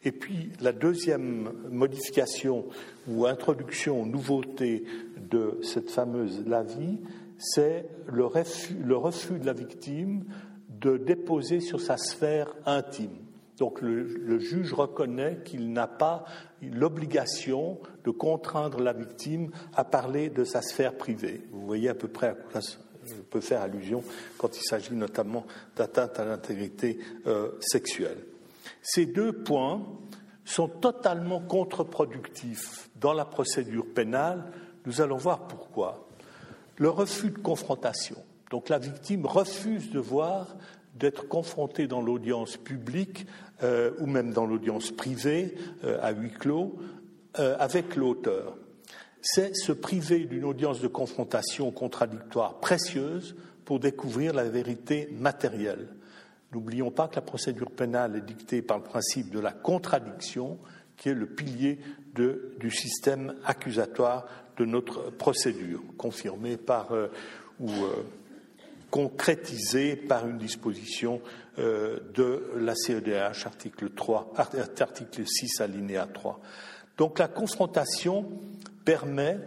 Et puis la deuxième modification ou introduction, nouveauté de cette fameuse LAVI, c'est le refus, le refus de la victime de déposer sur sa sphère intime. Donc le, juge reconnaît qu'il n'a pas l'obligation de contraindre la victime à parler de sa sphère privée. Vous voyez à peu près à quoi ça peut faire allusion quand il s'agit notamment d'atteinte à l'intégrité euh, sexuelle. Ces deux points sont totalement contre-productifs dans la procédure pénale. Nous allons voir pourquoi. Le refus de confrontation. Donc la victime refuse de voir d'être confrontée dans l'audience publique euh, ou même dans l'audience privée euh, à huis clos euh, avec l'auteur. C'est se priver d'une audience de confrontation contradictoire précieuse pour découvrir la vérité matérielle. N'oublions pas que la procédure pénale est dictée par le principe de la contradiction, qui est le pilier du système accusatoire de notre procédure, confirmé par ou concrétisé par une disposition euh, de la CEDH, article 3, article 6, alinéa 3. Donc la confrontation permet,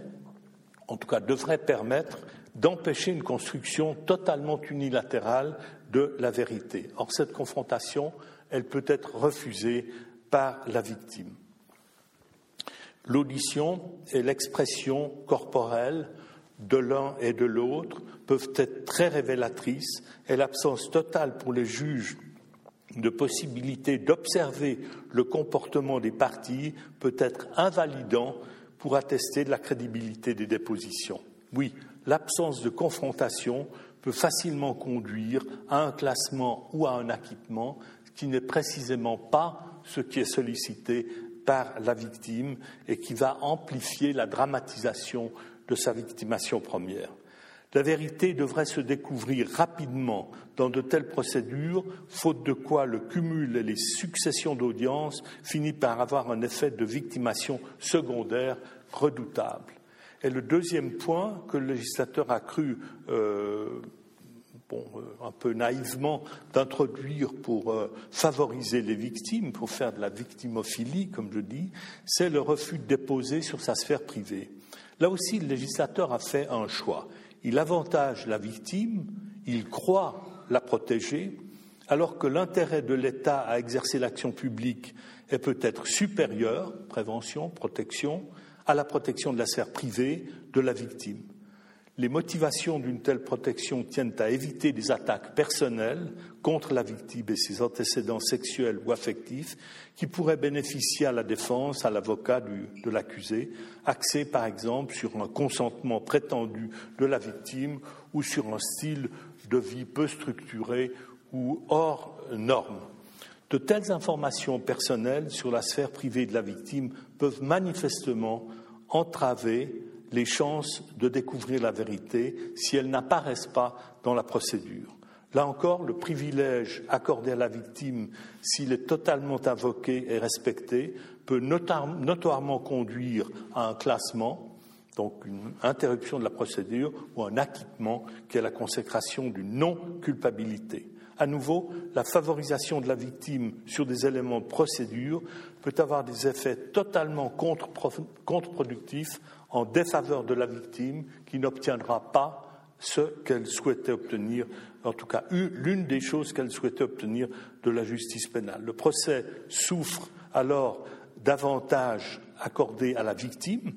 en tout cas devrait permettre, d'empêcher une construction totalement unilatérale de la vérité. Or, cette confrontation, elle peut être refusée par la victime. L'audition et l'expression corporelle de l'un et de l'autre peuvent être très révélatrices et l'absence totale pour les juges de possibilité d'observer le comportement des parties peut être invalidant pour attester de la crédibilité des dépositions. Oui, l'absence de confrontation peut facilement conduire à un classement ou à un acquittement, qui n'est précisément pas ce qui est sollicité par la victime et qui va amplifier la dramatisation de sa victimation première. La vérité devrait se découvrir rapidement dans de telles procédures, faute de quoi le cumul et les successions d'audiences finissent par avoir un effet de victimation secondaire redoutable. Et le deuxième point que le législateur a cru, euh, euh, un peu naïvement, d'introduire pour euh, favoriser les victimes, pour faire de la victimophilie, comme je dis, c'est le refus de déposer sur sa sphère privée. Là aussi, le législateur a fait un choix. Il avantage la victime, il croit la protéger, alors que l'intérêt de l'État à exercer l'action publique est peut-être supérieur, prévention, protection, à la protection de la sphère privée de la victime. Les motivations d'une telle protection tiennent à éviter des attaques personnelles contre la victime et ses antécédents sexuels ou affectifs qui pourraient bénéficier à la défense, à l'avocat de l'accusé, axé par exemple sur un consentement prétendu de la victime ou sur un style de vie peu structuré ou hors norme. De telles informations personnelles sur la sphère privée de la victime peuvent manifestement entraver les chances de découvrir la vérité si elles n'apparaissent pas dans la procédure. Là encore, le privilège accordé à la victime, s'il est totalement invoqué et respecté, peut notoirement conduire à un classement, donc une interruption de la procédure ou un acquittement qui est la consécration d'une non-culpabilité. À nouveau, la favorisation de la victime sur des éléments de procédure peut avoir des effets totalement contre-productifs en défaveur de la victime qui n'obtiendra pas ce qu'elle souhaitait obtenir, en tout cas l'une des choses qu'elle souhaitait obtenir de la justice pénale. Le procès souffre alors davantage accordé à la victime,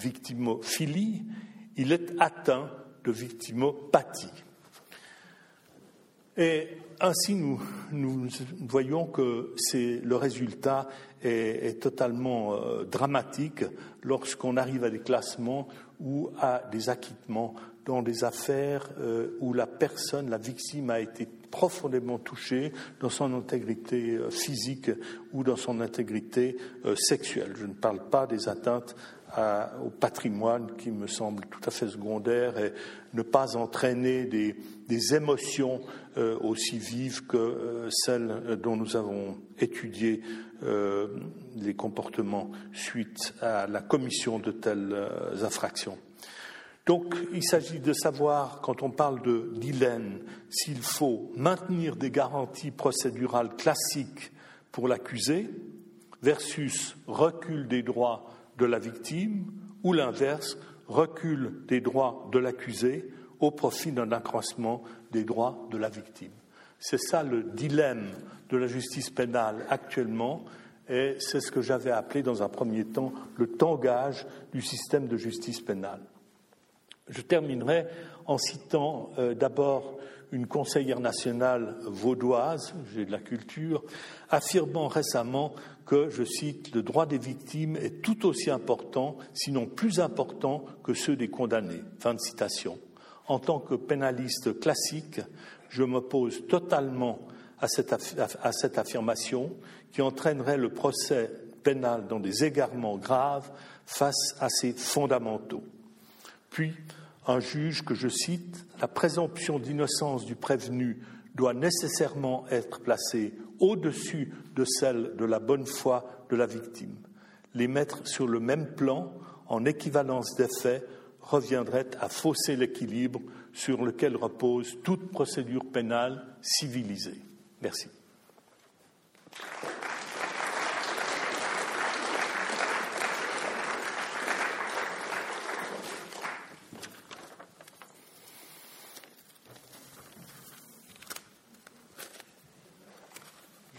victimophilie, il est atteint de victimopathie. Et ainsi, nous, voyons que le résultat est, totalement euh, dramatique lorsqu'on arrive à des classements ou à des acquittements dans des affaires euh, où la personne, la victime, a été profondément touchée dans son intégrité euh, physique ou dans son intégrité sexuelle. Je ne parle pas des atteintes au patrimoine qui me semble tout à fait secondaire et ne pas entraîner des, émotions euh, aussi vives que euh, celles dont nous avons étudié euh, les comportements suite à la commission de telles infractions. Donc, il s'agit de savoir, quand on parle de dilemme, s'il faut maintenir des garanties procédurales classiques pour l'accusé versus recul des droits de la victime ou l'inverse, recul des droits de l'accusé au profit d'un accroissement des droits de la victime. C'est ça le dilemme de la justice pénale actuellement et c'est ce que j'avais appelé dans un premier temps le tangage du système de justice pénale. Je terminerai en citant euh, d'abord une conseillère nationale vaudoise, j'ai de la culture, affirmant récemment que, je cite, le droit des victimes est tout aussi important, sinon plus important que ceux des condamnés. Fin de citation. En tant que pénaliste classique, je m'oppose totalement à cette, à cette affirmation qui entraînerait le procès pénal dans des égarements graves face à ces fondamentaux. Puis, un juge que je cite, la présomption d'innocence du prévenu doit nécessairement être placée au-dessus de celle de la bonne foi de la victime. Les mettre sur le même plan, en équivalence des reviendrait à fausser l'équilibre sur lequel repose toute procédure pénale civilisée. Merci.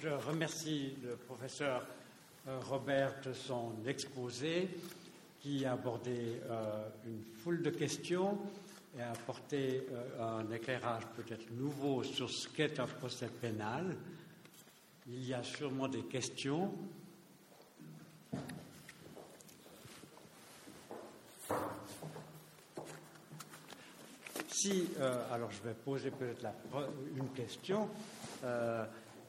Je remercie le professeur euh, Robert de son exposé qui a abordé euh, une foule de questions et a apporté euh, un éclairage peut-être nouveau sur ce qu'est un procès pénal. Il y a sûrement des questions. Si, alors je vais poser peut-être une question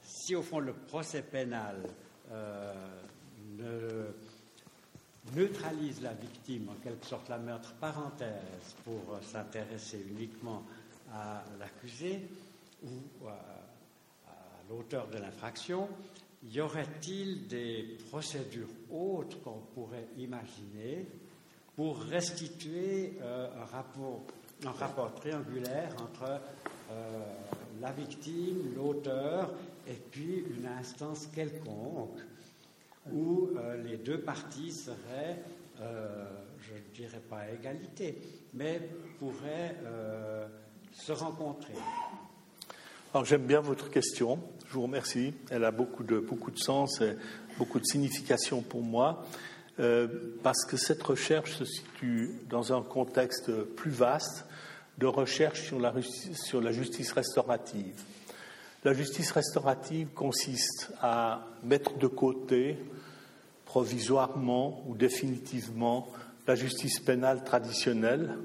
si au fond le procès pénal euh, neutralise la victime, en quelque sorte la meurtre parenthèse, pour euh, s'intéresser uniquement à l'accusé ou à, l'auteur de l'infraction, y aurait-il des procédures autres qu'on pourrait imaginer pour restituer euh, un, rapport, un, rapport, triangulaire entre la victime, l'auteur et puis une instance quelconque où euh, les deux parties seraient, euh, je ne dirais pas à égalité, mais pourraient euh, se rencontrer. Alors j'aime bien votre question, je vous remercie, elle a beaucoup de, beaucoup de sens et beaucoup de signification pour moi, parce que cette recherche se situe dans un contexte plus vaste de recherche sur la, sur la justice restaurative. La justice restaurative consiste à mettre de côté provisoirement ou définitivement la justice pénale traditionnelle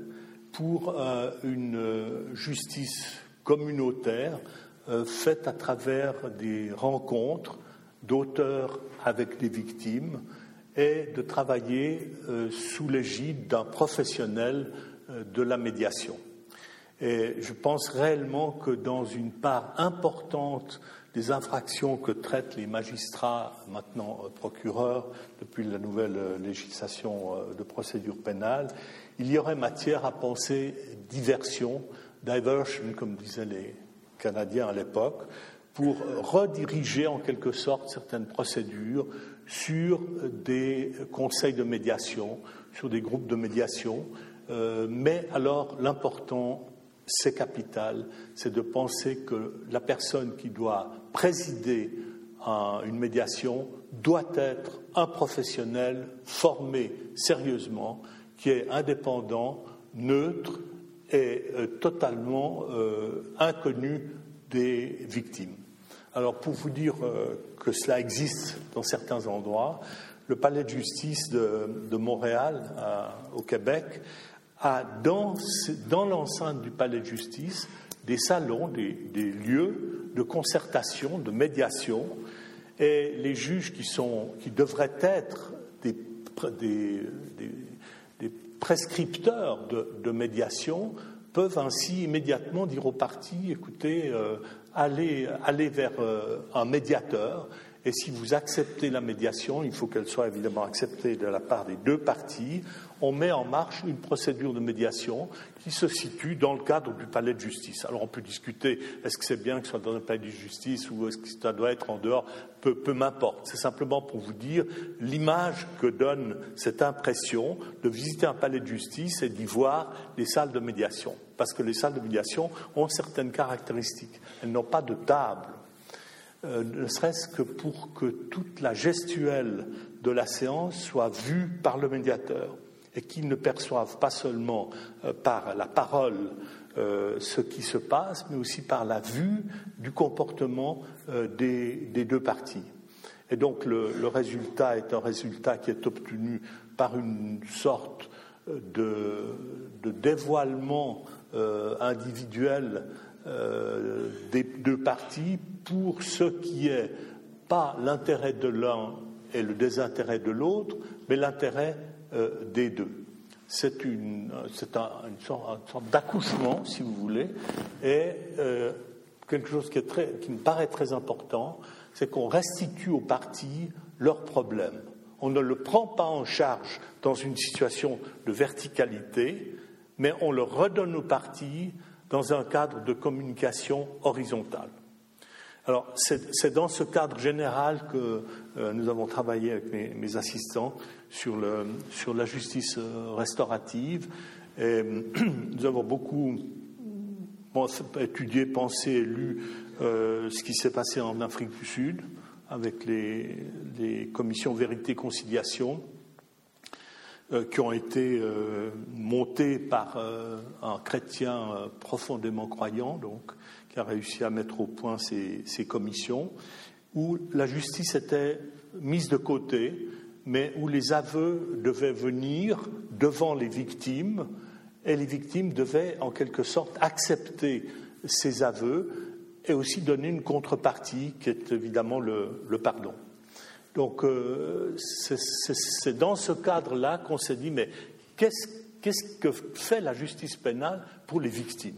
pour euh, une justice communautaire euh, faite à travers des rencontres d'auteurs avec des victimes et de travailler euh, sous l'égide d'un professionnel de la médiation. Et je pense réellement que dans une part importante des infractions que traitent les magistrats, maintenant euh, procureurs, depuis la nouvelle euh, législation euh, de procédure pénale, il y aurait matière à penser diversion, diversion, comme disaient les, canadien à l'époque, pour rediriger en quelque sorte certaines procédures sur des conseils de médiation, sur des groupes de médiation. Mais alors l'important, c'est capital, c'est de penser que la personne qui doit présider une médiation doit être un professionnel formé sérieusement, qui est indépendant, neutre et euh, totalement euh, inconnu des victimes. Alors pour vous dire euh, que cela existe dans certains endroits, le palais de justice de, Montréal au Québec a dans, l'enceinte du palais de justice des salons, des, lieux de concertation, de médiation, et les juges qui, sont, qui devraient être des, des, prescripteurs de, de, médiation peuvent ainsi immédiatement dire aux parties, écoutez, euh, allez, allez, vers euh, un médiateur, et si vous acceptez la médiation, il faut qu'elle soit évidemment acceptée de la part des deux parties, on met en marche une procédure de médiation qui se situe dans le cadre du palais de justice. Alors on peut discuter, est-ce que c'est bien que ce soit dans un palais de justice ou est-ce que ça doit être en dehors Peu, peu m'importe. C'est simplement pour vous dire l'image que donne cette impression de visiter un palais de justice et d'y voir les salles de médiation. Parce que les salles de médiation ont certaines caractéristiques. Elles n'ont pas de table. Euh, ne serait-ce que pour que toute la gestuelle de la séance soit vue par le médiateur et qu'ils ne perçoivent pas seulement euh, par la parole euh, ce qui se passe, mais aussi par la vue du comportement des, deux parties. Et donc le, résultat est un résultat qui est obtenu par une sorte de, dévoilement individuel des deux parties pour ce qui est pas l'intérêt de l'un et le désintérêt de l'autre, mais l'intérêt euh, des deux. C'est une, une, sorte, d'accouchement, si vous voulez, et euh, quelque chose qui, est très, qui me paraît très important, c'est qu'on restitue aux parties leurs problèmes. On ne le prend pas en charge dans une situation de verticalité, mais on le redonne aux parties dans un cadre de communication horizontale. Alors, c'est dans ce cadre général que euh, nous avons travaillé avec mes assistants sur, la justice euh, restaurative. Et, (clears throat) nous avons beaucoup étudié, pensé, lu euh, ce qui s'est passé en Afrique du Sud avec les, les commissions vérité-conciliation qui ont été montées par un chrétien profondément croyant, donc, qui a réussi à mettre au point ces commissions, où la justice était mise de côté mais où les aveux devaient venir devant les victimes et les victimes devaient en quelque sorte accepter ces aveux et aussi donner une contrepartie qui est évidemment le, pardon. Donc euh, c'est dans ce cadre-là qu'on s'est dit mais qu'est-ce que fait la justice pénale pour les victimes?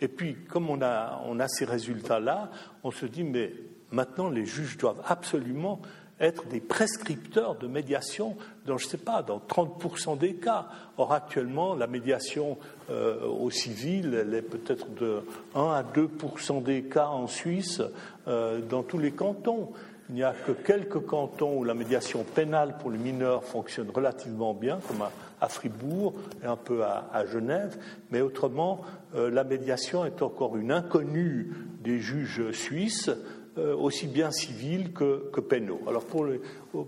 Et puis comme on a, on a ces résultats-là, on se dit mais maintenant les juges doivent absolument être des prescripteurs de médiation dans, je ne sais pas, dans 30% des cas. Or, actuellement, la médiation euh, au civil, elle est peut-être de 1 à 2% des cas en Suisse, euh, dans tous les cantons. Il n'y a que quelques cantons où la médiation pénale pour les mineurs fonctionne relativement bien, comme à, Fribourg et un peu à, Genève, mais autrement, euh, la médiation est encore une inconnue des juges suisses. Euh, aussi bien civils que, pénaux. Alors pour les,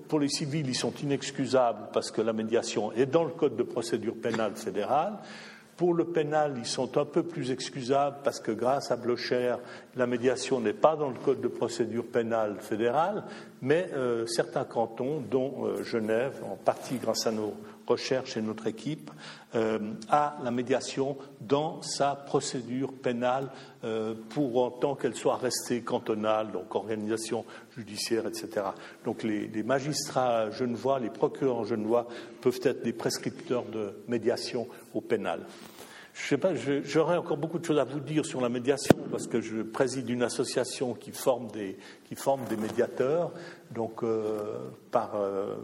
pour les, civils, ils sont inexcusables parce que la médiation est dans le Code de procédure pénale fédérale. Pour le pénal, ils sont un peu plus excusables parce que grâce à Blocher, la médiation n'est pas dans le Code de procédure pénale fédérale, mais euh, certains cantons, dont euh, Genève, en partie grâce à nos recherche et notre équipe à la médiation dans sa procédure pénale euh, pour en tant qu'elle soit restée cantonale, donc organisation judiciaire, etc. Donc les, les magistrats genevois, les procureurs genevois peuvent être des prescripteurs de médiation au pénal. J'aurais encore beaucoup de choses à vous dire sur la médiation parce que je préside une association qui forme des, qui forme des médiateurs, donc euh, par, euh,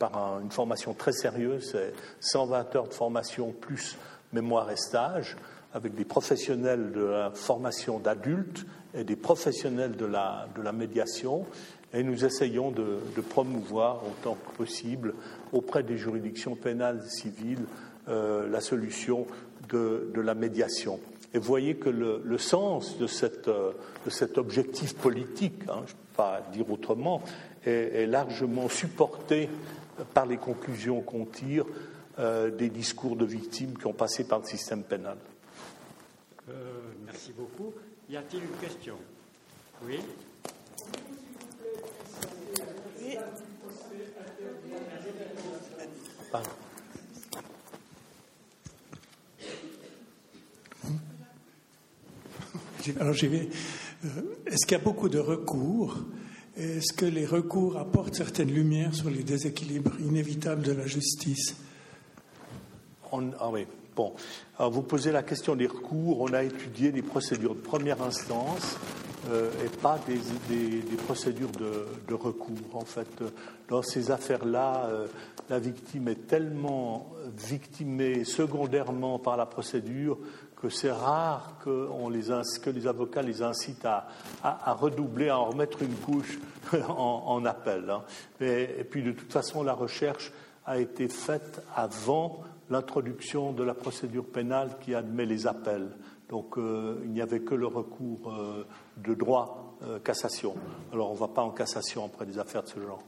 par une formation très sérieuse, c'est 120 heures de formation plus mémoire et stage. avec des professionnels de la formation d'adultes et des professionnels de la, de la médiation et nous essayons de, promouvoir autant que possible auprès des juridictions pénales et civiles euh, la solution de, la médiation. Et vous voyez que le, sens de, cette, euh, de, cet objectif politique, hein, je ne peux pas dire autrement, est, largement supporté par les conclusions qu'on tire euh, des discours de victimes qui ont passé par le système pénal. merci beaucoup. Y a-t-il une question? Oui alors j'y vais. Euh, est-ce qu'il y a beaucoup de recours Est-ce que les recours apportent certaines lumières sur les déséquilibres inévitables de la justice Ah oui, bon. Alors vous posez la question des recours. On a étudié des procédures de première instance euh, et pas des, procédures de, recours. En fait, dans ces affaires-là, euh, la victime est tellement victimée secondairement par la procédure que c'est rare que, les, avocats les incitent à, redoubler, à en remettre une couche (laughs) en, appel. Hein. Et, puis de toute façon, la recherche a été faite avant l'introduction de la procédure pénale qui admet les appels. Donc euh, il n'y avait que le recours euh, de droit euh, cassation. Alors on ne va pas en cassation après des affaires de ce genre.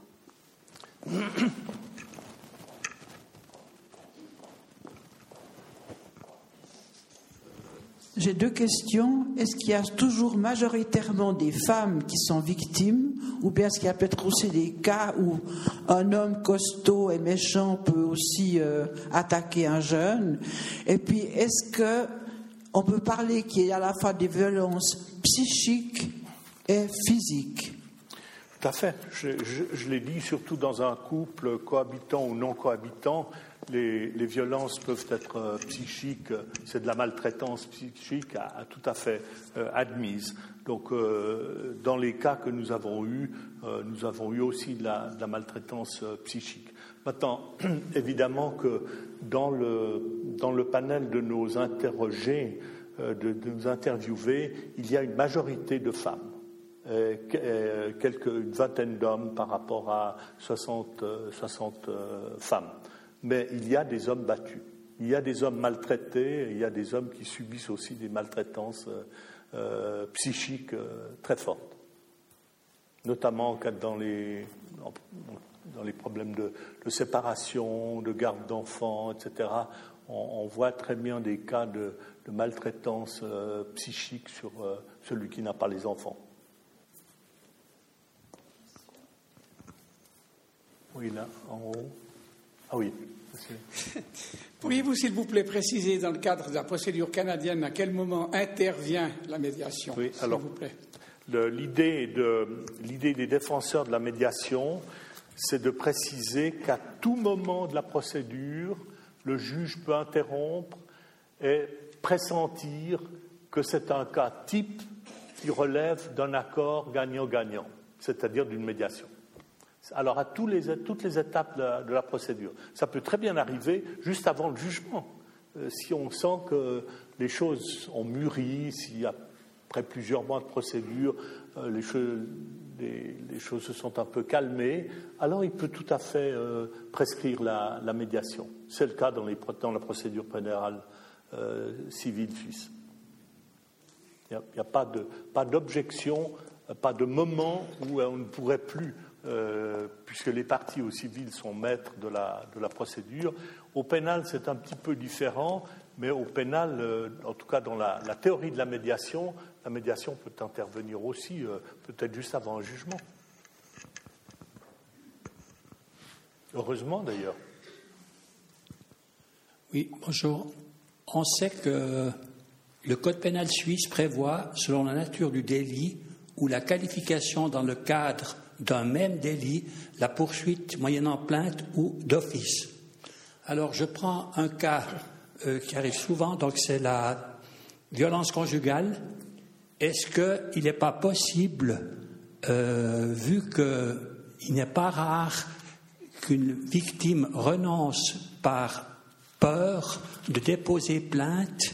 J'ai deux questions. Est-ce qu'il y a toujours majoritairement des femmes qui sont victimes ou bien est-ce qu'il y a peut-être aussi des cas où un homme costaud et méchant peut aussi euh, attaquer un jeune? Et puis, est-ce que on peut parler qu'il y a à la fois des violences psychiques et physiques? Tout à fait. je l'ai dit, surtout dans un couple cohabitant ou non cohabitant, les, violences peuvent être euh, psychiques, c'est de la maltraitance psychique à, tout à fait euh, admise. Donc, euh, dans les cas que nous avons eus, nous avons eu aussi de la, maltraitance psychique. Maintenant, (clears throat) évidemment que dans le, dans le panel de nos interrogés, de, nos interviewés, il y a une majorité de femmes. quelques, une vingtaine d'hommes par rapport à 60, 60 femmes mais il y a des hommes battus. Il y a des hommes maltraités, il y a des hommes qui subissent aussi des maltraitances euh, euh, psychiques euh, très fortes, notamment dans les, dans les problèmes de, séparation, de garde d'enfants, etc. On, voit très bien des cas de, maltraitance psychique sur celui qui n'a pas les enfants. Oui, là, en haut. Ah oui. (laughs) Pourriez-vous, s'il vous plaît, préciser dans le cadre de la procédure canadienne à quel moment intervient la médiation Oui, alors, vous plaît? L'idée de, des défenseurs de la médiation, c'est de préciser qu'à tout moment de la procédure, le juge peut interrompre et pressentir que c'est un cas type qui relève d'un accord gagnant-gagnant, c'est-à-dire d'une médiation alors à toutes les étapes de la, procédure. Ça peut très bien arriver juste avant le jugement. Euh, si on sent que les choses ont mûri, si après plusieurs mois de procédure, euh, les, choses, se sont un peu calmées, alors il peut tout à fait euh, prescrire la, médiation. C'est le cas dans, la procédure pénale civile suisse. Il n'y a, pas d'objection, pas de moment où on ne pourrait plus euh, puisque les parties au civil sont maîtres de la, procédure. Au pénal, c'est un petit peu différent, mais au pénal, euh, en tout cas dans la, théorie de la médiation, la médiation peut intervenir aussi, euh, peut-être juste avant un jugement. Heureusement d'ailleurs. Oui, bonjour. On sait que le Code pénal suisse prévoit, selon la nature du délit ou la qualification dans le cadre d'un même délit la poursuite moyennant plainte ou d'office. Alors je prends un cas euh, qui arrive souvent, donc c'est la violence conjugale. Est-ce qu'il n'est pas possible, euh, vu qu'il n'est pas rare qu'une victime renonce par peur de déposer plainte,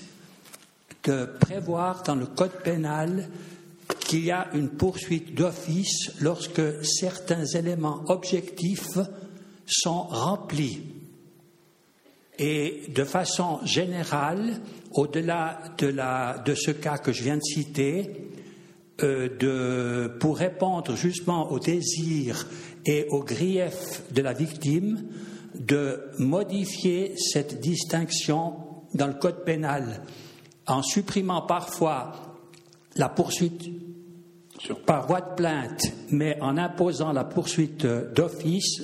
de prévoir dans le code pénal qu'il y a une poursuite d'office lorsque certains éléments objectifs sont remplis. Et de façon générale, au-delà de, ce cas que je viens de citer, euh, pour répondre justement aux désirs et aux griefs de la victime, de modifier cette distinction dans le code pénal en supprimant parfois la poursuite par voie de plainte, mais en imposant la poursuite d'office.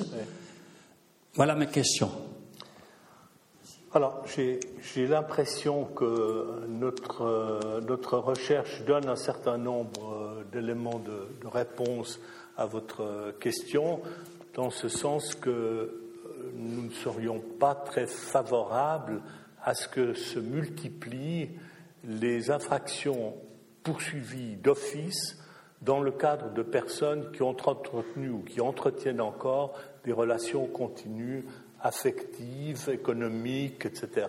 Voilà ma question. Alors, j'ai l'impression que notre, notre, recherche donne un certain nombre d'éléments de, de, réponse à votre question, dans ce sens que nous ne serions pas très favorables à ce que se multiplient les infractions poursuivies d'office dans le cadre de personnes qui ont entretenu ou qui entretiennent encore des relations continues affectives, économiques, etc.,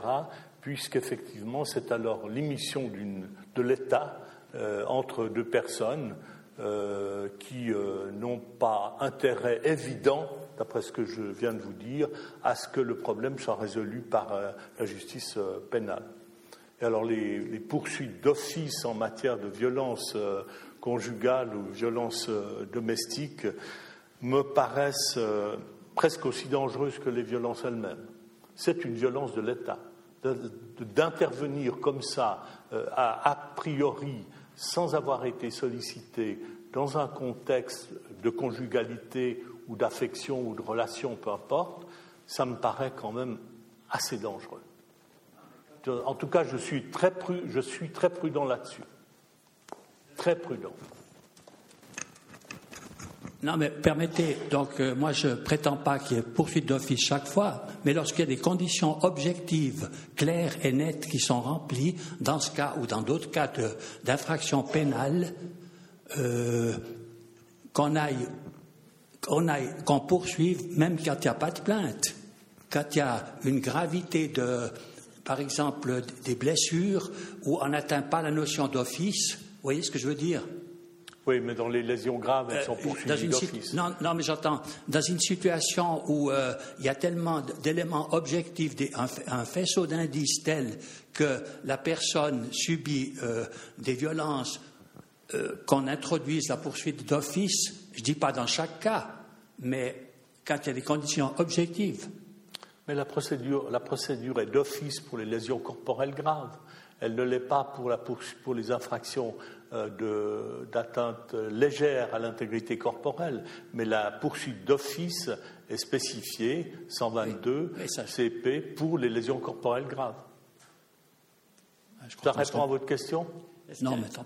puisqu'effectivement c'est alors l'émission de l'État euh, entre deux personnes euh, qui euh, n'ont pas intérêt évident, d'après ce que je viens de vous dire, à ce que le problème soit résolu par la justice pénale. Et alors les, les poursuites d'office en matière de violence conjugale ou violence domestique me paraissent presque aussi dangereuse que les violences elles-mêmes. C'est une violence de l'État. D'intervenir comme ça, euh, a, priori, sans avoir été sollicité, dans un contexte de conjugalité ou d'affection ou de relation, peu importe, ça me paraît quand même assez dangereux. En tout cas, je suis très, je suis très prudent là-dessus. Très prudent. Non, mais permettez, donc euh, moi je prétends pas qu'il y ait poursuite d'office chaque fois, mais lorsqu'il y a des conditions objectives, claires et nettes qui sont remplies, dans ce cas ou dans d'autres cas d'infraction pénale, euh, qu'on aille, qu'on poursuive, même quand il n'y a pas de plainte, quand il y a une gravité de, par exemple, des blessures où on n'atteint pas la notion d'office. Vous voyez ce que je veux dire? Oui, mais dans les lésions graves, elles sont euh, poursuivies d'office. Non, non, mais j'entends. Dans une situation où euh, il y a tellement d'éléments objectifs, un, faisceau d'indices tel que la personne subit euh, des violences, qu'on introduise la poursuite d'office, je ne dis pas dans chaque cas, mais quand il y a des conditions objectives. Mais la procédure, la procédure est d'office pour les lésions corporelles graves. Elle ne l'est pas pour, la, pour les infractions euh, d'atteinte légère à l'intégrité corporelle, mais la poursuite d'office est spécifiée, 122 CP, pour les lésions corporelles graves. Ça répond à votre question? Non, mais tant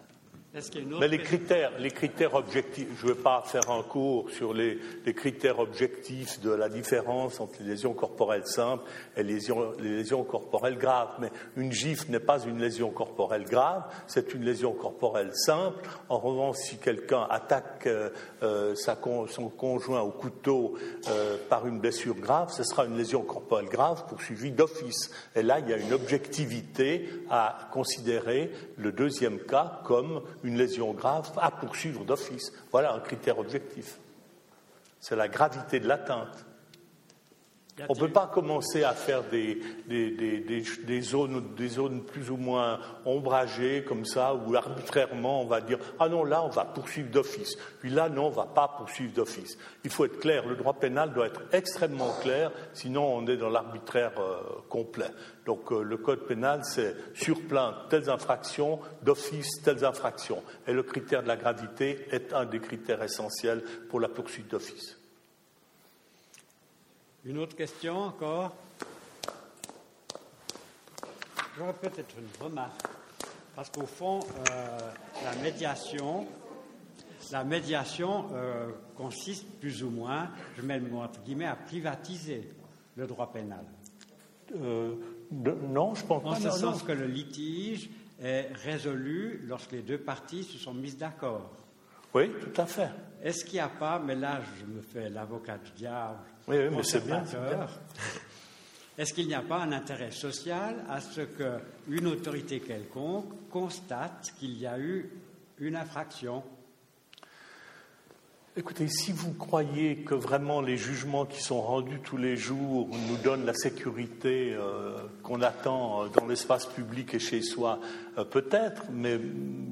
mais les critères, les critères objectifs, je ne veux pas faire un cours sur les, critères objectifs de la différence entre les lésions corporelles simples et les lésions, les lésions corporelles graves. Mais une gifle n'est pas une lésion corporelle grave, c'est une lésion corporelle simple. En revanche, si quelqu'un attaque euh, euh, son conjoint au couteau euh, par une blessure grave, ce sera une lésion corporelle grave poursuivie d'office. Et là, il y a une objectivité à considérer le deuxième cas comme une lésion grave à poursuivre d'office. Voilà un critère objectif. C'est la gravité de l'atteinte. On ne peut pas commencer à faire des, des, zones, des zones plus ou moins ombragées comme ça, où arbitrairement on va dire Ah non, là on va poursuivre d'office, puis là non, on ne va pas poursuivre d'office. Il faut être clair, le droit pénal doit être extrêmement clair, sinon on est dans l'arbitraire euh, complet. Donc euh, le code pénal, c'est sur plainte telles infractions, d'office telles infractions. Et le critère de la gravité est un des critères essentiels pour la poursuite d'office. Une autre question encore J'aurais peut-être une remarque, parce qu'au fond, euh, la médiation, la médiation euh, consiste plus ou moins, je mets le mot entre guillemets, à privatiser le droit pénal. Euh, non, je pense pas. En ce sens que le litige est résolu lorsque les deux parties se sont mises d'accord. Oui, tout à fait. Est-ce qu'il n'y a pas, mais là je me fais l'avocat du diable, oui, mais c'est bien. Est-ce qu'il n'y a pas un intérêt social à ce qu'une autorité quelconque constate qu'il y a eu une infraction? Écoutez, si vous croyez que vraiment les jugements qui sont rendus tous les jours nous donnent la sécurité euh, qu'on attend dans l'espace public et chez soi, euh, peut-être, mais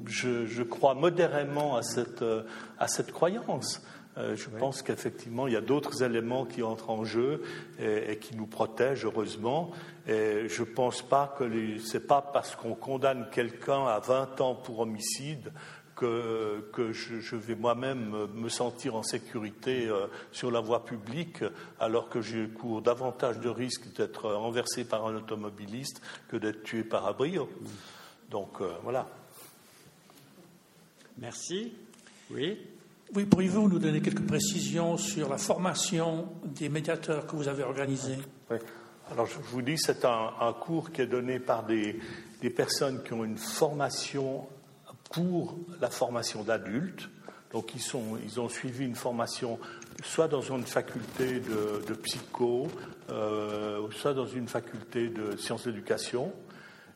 je, crois modérément à cette, euh, à cette croyance. Je pense qu'effectivement, il y a d'autres éléments qui entrent en jeu et, qui nous protègent, heureusement. Et je ne pense pas que ce n'est pas parce qu'on condamne quelqu'un à 20 ans pour homicide que, je, vais moi-même me sentir en sécurité euh, sur la voie publique alors que je cours davantage de risques d'être renversé par un automobiliste que d'être tué par un brio. Donc euh, voilà. Merci. Oui. Oui, pourriez-vous nous donner quelques précisions sur la formation des médiateurs que vous avez organisé Oui. Alors, je vous dis, c'est un, cours qui est donné par des, des personnes qui ont une formation pour la formation d'adultes. Donc ils, sont, ils, ont suivi une formation soit dans une faculté de, psycho, euh, soit dans une faculté de sciences d'éducation,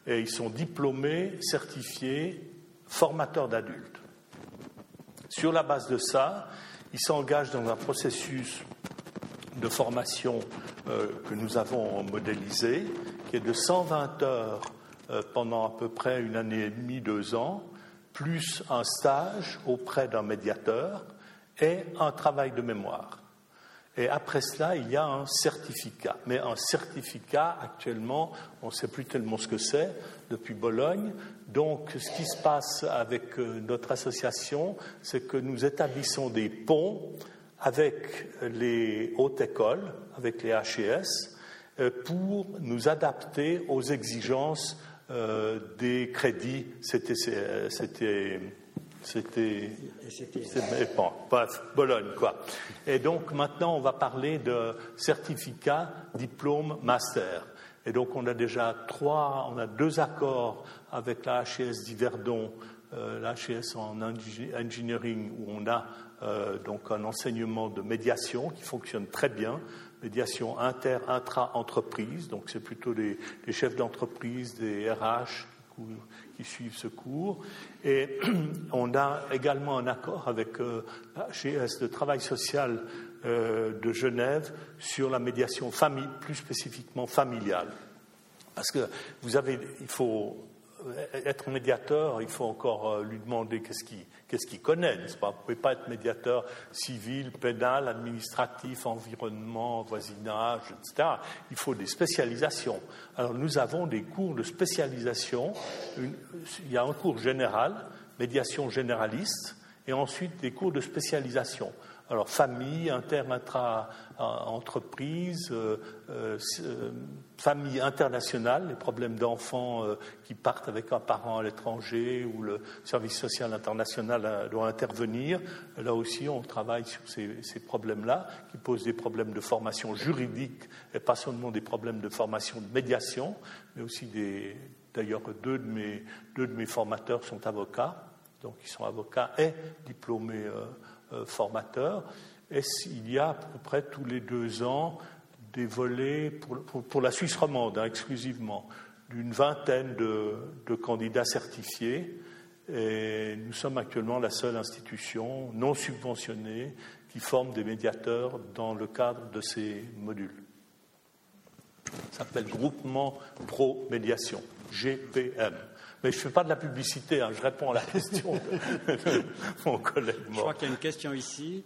et ils sont diplômés, certifiés, formateurs d'adultes. Sur la base de ça, ils s'engagent dans un processus de formation euh, que nous avons modélisé, qui est de 120 heures euh, pendant à peu près une année et demie, deux ans, plus un stage auprès d'un médiateur et un travail de mémoire. Et après cela, il y a un certificat. Mais un certificat, actuellement, on ne sait plus tellement ce que c'est depuis Bologne. Donc, ce qui se passe avec euh, notre association, c'est que nous établissons des ponts avec les hautes écoles, avec les HES, euh, pour nous adapter aux exigences euh, des crédits, c'était c'était c'était bon, bref, Bologne quoi. Et donc maintenant on va parler de certificat, diplôme, master. Et donc on a déjà trois, on a deux accords avec la HES d'Yverdon, euh, la HES en engineering où on a euh, donc un enseignement de médiation qui fonctionne très bien médiation inter-intra-entreprise, donc c'est plutôt des, chefs d'entreprise, des RH qui, suivent ce cours. Et (clears throat) on a également un accord avec euh, l'HES de travail social de Genève sur la médiation famille, plus spécifiquement familiale. Parce que vous avez, il faut être médiateur, il faut encore euh, lui demander qu'est-ce qu'il qu'est-ce qu'il connaît, n'est-ce pas? Vous ne pouvez pas être médiateur civil, pénal, administratif, environnement, voisinage, etc. Il faut des spécialisations. Alors nous avons des cours de spécialisation. il y a un cours général, médiation généraliste, et ensuite des cours de spécialisation. Alors famille, inter, intra, entreprise, euh, euh, euh, famille internationale, les problèmes d'enfants qui partent avec un parent à l'étranger ou le service social international doit intervenir. Là aussi, on travaille sur ces, problèmes-là qui posent des problèmes de formation juridique et pas seulement des problèmes de formation de médiation, mais aussi des. D'ailleurs, deux, de mes, deux de mes formateurs sont avocats, donc ils sont avocats et diplômés euh, formateurs. Et il y a à peu près tous les deux ans des volets pour, la Suisse romande hein, exclusivement d'une vingtaine de, candidats certifiés? Et nous sommes actuellement la seule institution non subventionnée qui forme des médiateurs dans le cadre de ces modules. Ça s'appelle Groupement Pro Médiation, GPM. Mais je ne fais pas de la publicité, hein, je réponds à la (laughs) question de, mon collègue. Je crois qu'il y a une question ici.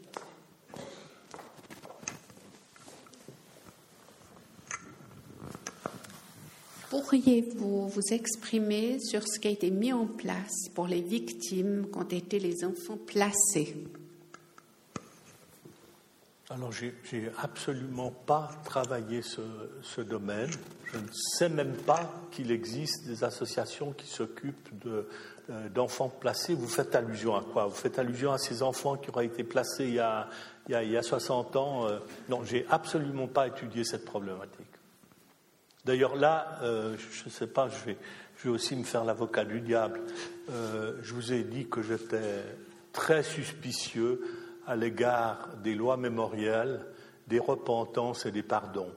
Pourriez-vous vous exprimer sur ce qui a été mis en place pour les victimes qu'ont été les enfants placés? Alors, j'ai absolument pas travaillé ce, domaine. Je ne sais même pas qu'il existe des associations qui s'occupent euh, d'enfants placés. Vous faites allusion à quoi? Vous faites allusion à ces enfants qui auraient été placés il y a, il y a, 60 ans euh, Non, j'ai absolument pas étudié cette problématique. D'ailleurs, là, euh, je ne sais pas, je vais, je vais aussi me faire l'avocat du diable. je vous ai dit que j'étais très suspicieux à l'égard des lois mémorielles, des repentances et des pardons.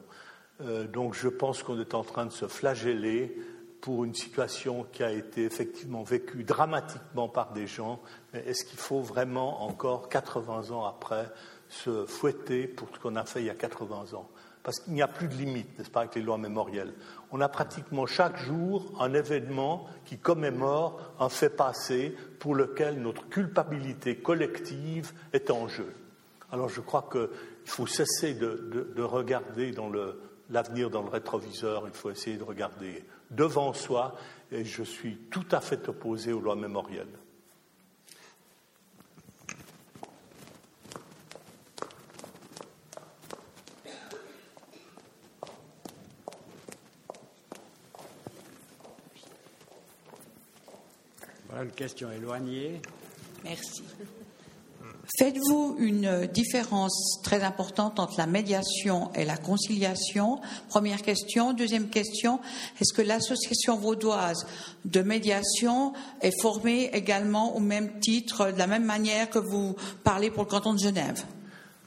Euh, donc je pense qu'on est en train de se flageller pour une situation qui a été effectivement vécue dramatiquement par des gens. Mais est-ce qu'il faut vraiment encore 80 ans après se fouetter pour ce qu'on a fait il y a 80 ans? Parce qu'il n'y a plus de limite, n'est-ce pas, avec les lois mémorielles. On a pratiquement chaque jour un événement qui commémore un fait passé pour lequel notre culpabilité collective est en jeu. Alors je crois qu'il faut cesser de, de regarder dans l'avenir dans le rétroviseur, il faut essayer de regarder devant soi, et je suis tout à fait opposé aux lois mémorielles. Voilà une question éloignée. Merci. Faites-vous une différence très importante entre la médiation et la conciliation? Première question. Deuxième question, est-ce que l'association vaudoise de médiation est formée également au même titre, de la même manière que vous parlez pour le canton de Genève?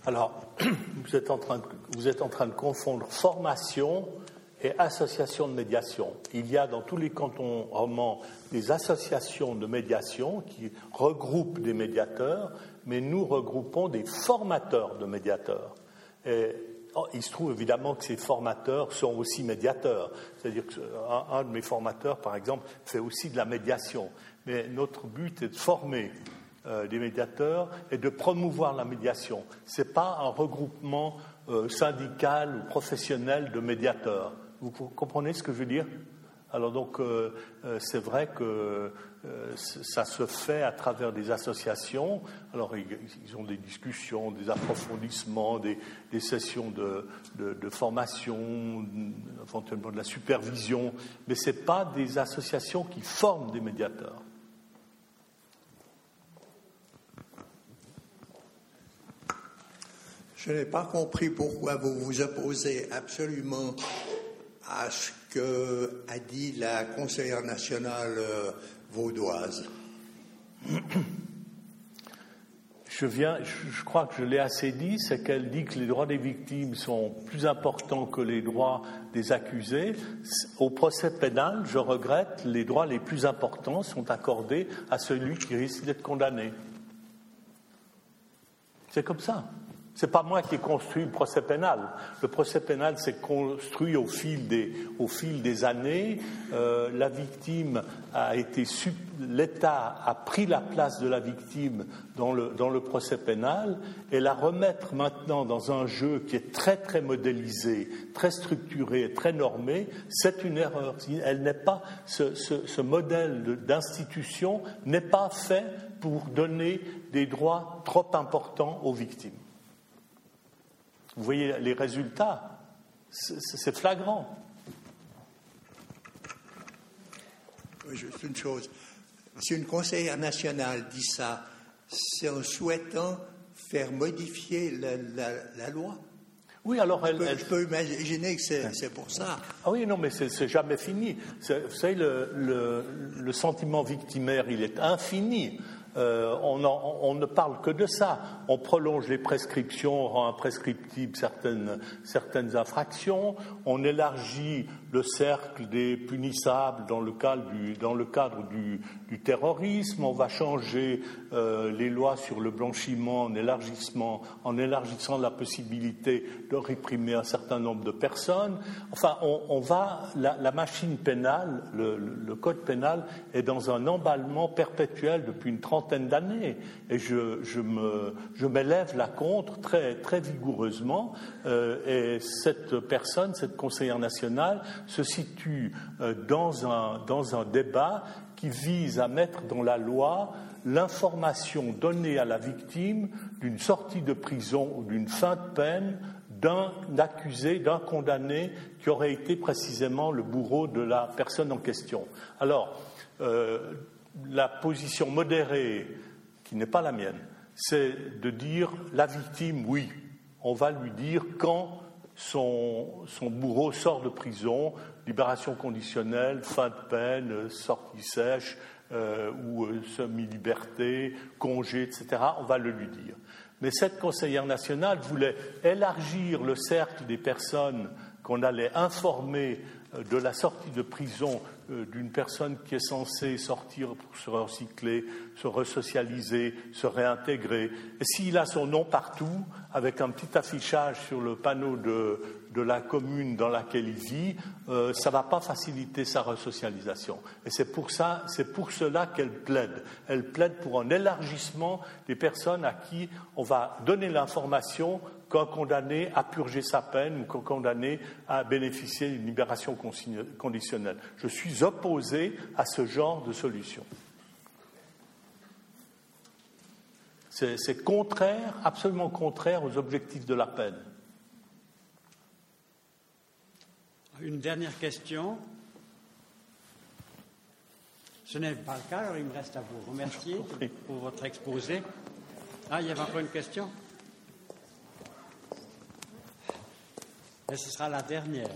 Alors, (clears throat) vous êtes en train de, vous êtes en train de confondre formation et association de médiation. Il y a dans tous les cantons romans des associations de médiation qui regroupent des médiateurs mais nous regroupons des formateurs de médiateurs. Oh, il se trouve évidemment que ces formateurs sont aussi médiateurs. C'est-à-dire qu'un un de mes formateurs, par exemple, fait aussi de la médiation. Mais notre but est de former euh, des médiateurs et de promouvoir la médiation. Ce n'est pas un regroupement euh, syndical ou professionnel de médiateurs. Vous comprenez ce que je veux dire? Alors donc, euh, euh, c'est vrai que euh, ça se fait à travers des associations. Alors, ils, ont des discussions, des approfondissements, des, sessions de, formation, éventuellement de la supervision, mais ce n'est pas des associations qui forment des médiateurs. Je n'ai pas compris pourquoi vous vous opposez absolument à ce qu'a dit la conseillère nationale euh, vaudoise. Je, viens, je crois que je l'ai assez dit, c'est qu'elle dit que les droits des victimes sont plus importants que les droits des accusés. Au procès pénal, je regrette, les droits les plus importants sont accordés à celui qui risque d'être condamné. C'est comme ça. C'est pas moi qui ai construit le procès pénal. Le procès pénal s'est construit au fil des, au fil des années. Euh, la victime a été, l'État a pris la place de la victime dans le, dans le procès pénal et la remettre maintenant dans un jeu qui est très très modélisé, très structuré, très normé, c'est une erreur. Elle n'est pas, ce, ce, ce modèle d'institution n'est pas fait pour donner des droits trop importants aux victimes. Vous voyez les résultats, c'est flagrant. juste une chose. Si une conseillère nationale dit ça, c'est en souhaitant faire modifier la, loi. Oui, alors elle, je, peux, imaginer que c'est pour ça. Ah oui, non, mais c'est jamais fini. Vous savez, le, le, sentiment victimaire, il est infini. Euh, on, ne parle que de ça. On prolonge les prescriptions, on rend imprescriptibles certaines, certaines infractions, on élargit le cercle des punissables dans le cadre du, terrorisme, on va changer euh, les lois sur le blanchiment en, élargissant la possibilité de réprimer un certain nombre de personnes. Enfin, on, va, la, machine pénale, le, code pénal est dans un emballement perpétuel depuis une trentaine d'années. Et je, m'élève la contre très, très vigoureusement. Euh, et cette personne, cette conseillère nationale, se situe euh, dans, un, dans un débat qui vise à mettre dans la loi l'information donnée à la victime d'une sortie de prison ou d'une fin de peine d'un accusé, d'un condamné qui aurait été précisément le bourreau de la personne en question. Alors, euh, la position modérée, qui n'est pas la mienne, c'est de dire la victime, oui, on va lui dire quand son, bourreau sort de prison, libération conditionnelle, fin de peine, sortie sèche euh, ou euh, semi-liberté, congé, etc. On va le lui dire. Mais cette conseillère nationale voulait élargir le cercle des personnes qu'on allait informer euh, de la sortie de prison euh, d'une personne qui est censée sortir pour se recycler, se resocialiser, se réintégrer. Et s'il a son nom partout, avec un petit affichage sur le panneau de, de la commune dans laquelle il vit, euh, ça ne va pas faciliter sa resocialisation. Et c'est pour ça, c'est pour cela qu'elle plaide. Elle plaide pour un élargissement des personnes à qui on va donner l'information qu'un condamné a purgé sa peine ou qu'un condamné a bénéficié d'une libération conditionnelle. Je suis opposé à ce genre de solution. C'est contraire, absolument contraire aux objectifs de la peine. Une dernière question. Ce n'est pas le cas, alors il me reste à vous remercier pour votre exposé. Ah, il y avait encore une question? Et ce sera la dernière.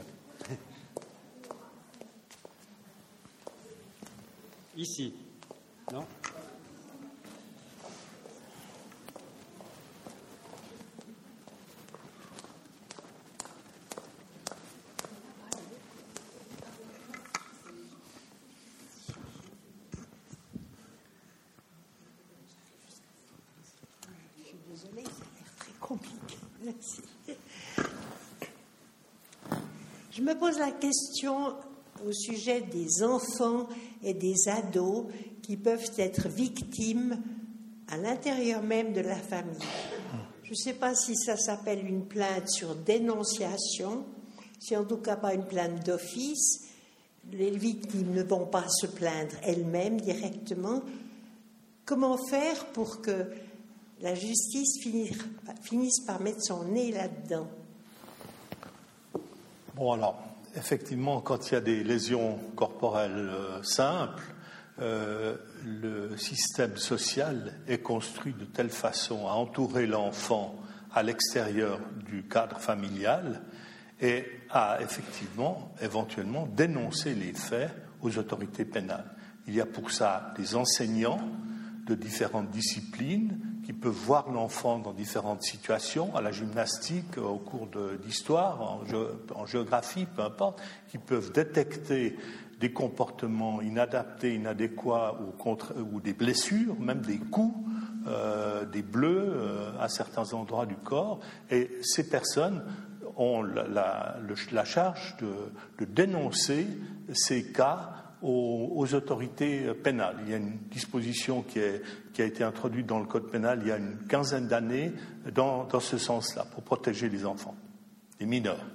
Ici, non? Je me pose la question au sujet des enfants et des ados qui peuvent être victimes à l'intérieur même de la famille. Je ne sais pas si ça s'appelle une plainte sur dénonciation, si en tout cas pas une plainte d'office. Les victimes ne vont pas se plaindre elles-mêmes directement. Comment faire pour que la justice finisse par mettre son nez là-dedans? Bon, alors, effectivement, quand il y a des lésions corporelles euh, simples, euh, le système social est construit de telle façon à entourer l'enfant à l'extérieur du cadre familial et à effectivement, éventuellement, dénoncer les faits aux autorités pénales. Il y a pour ça des enseignants de différentes disciplines qui peuvent voir l'enfant dans différentes situations, à la gymnastique, au cours d'histoire, en, géographie, peu importe, qui peuvent détecter des comportements inadaptés, inadéquats ou, des blessures, même des coups, euh, des bleus euh, à certains endroits du corps. Et ces personnes ont la, charge de dénoncer ces cas aux, autorités pénales. Il y a une disposition qui, a été introduite dans le Code pénal il y a une quinzaine d'années dans, ce sens-là, pour protéger les enfants, les mineurs.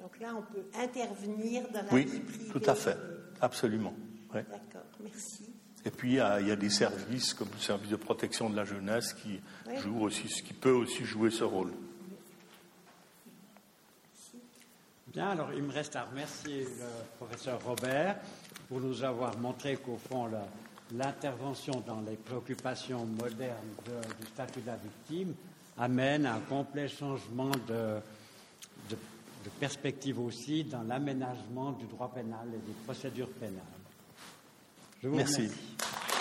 Donc là, on peut intervenir dans la oui, tout à fait, absolument. D'accord, merci. Et puis, il y, a, des services comme le service de protection de la jeunesse qui, joue aussi, qui peut aussi jouer ce rôle. Bien, alors il me reste à remercier le professeur Robert pour nous avoir montré qu'au fond, l'intervention dans les préoccupations modernes du statut de la victime amène à un complet changement de, perspective aussi dans l'aménagement du droit pénal et des procédures pénales. Je vous Merci. remercie.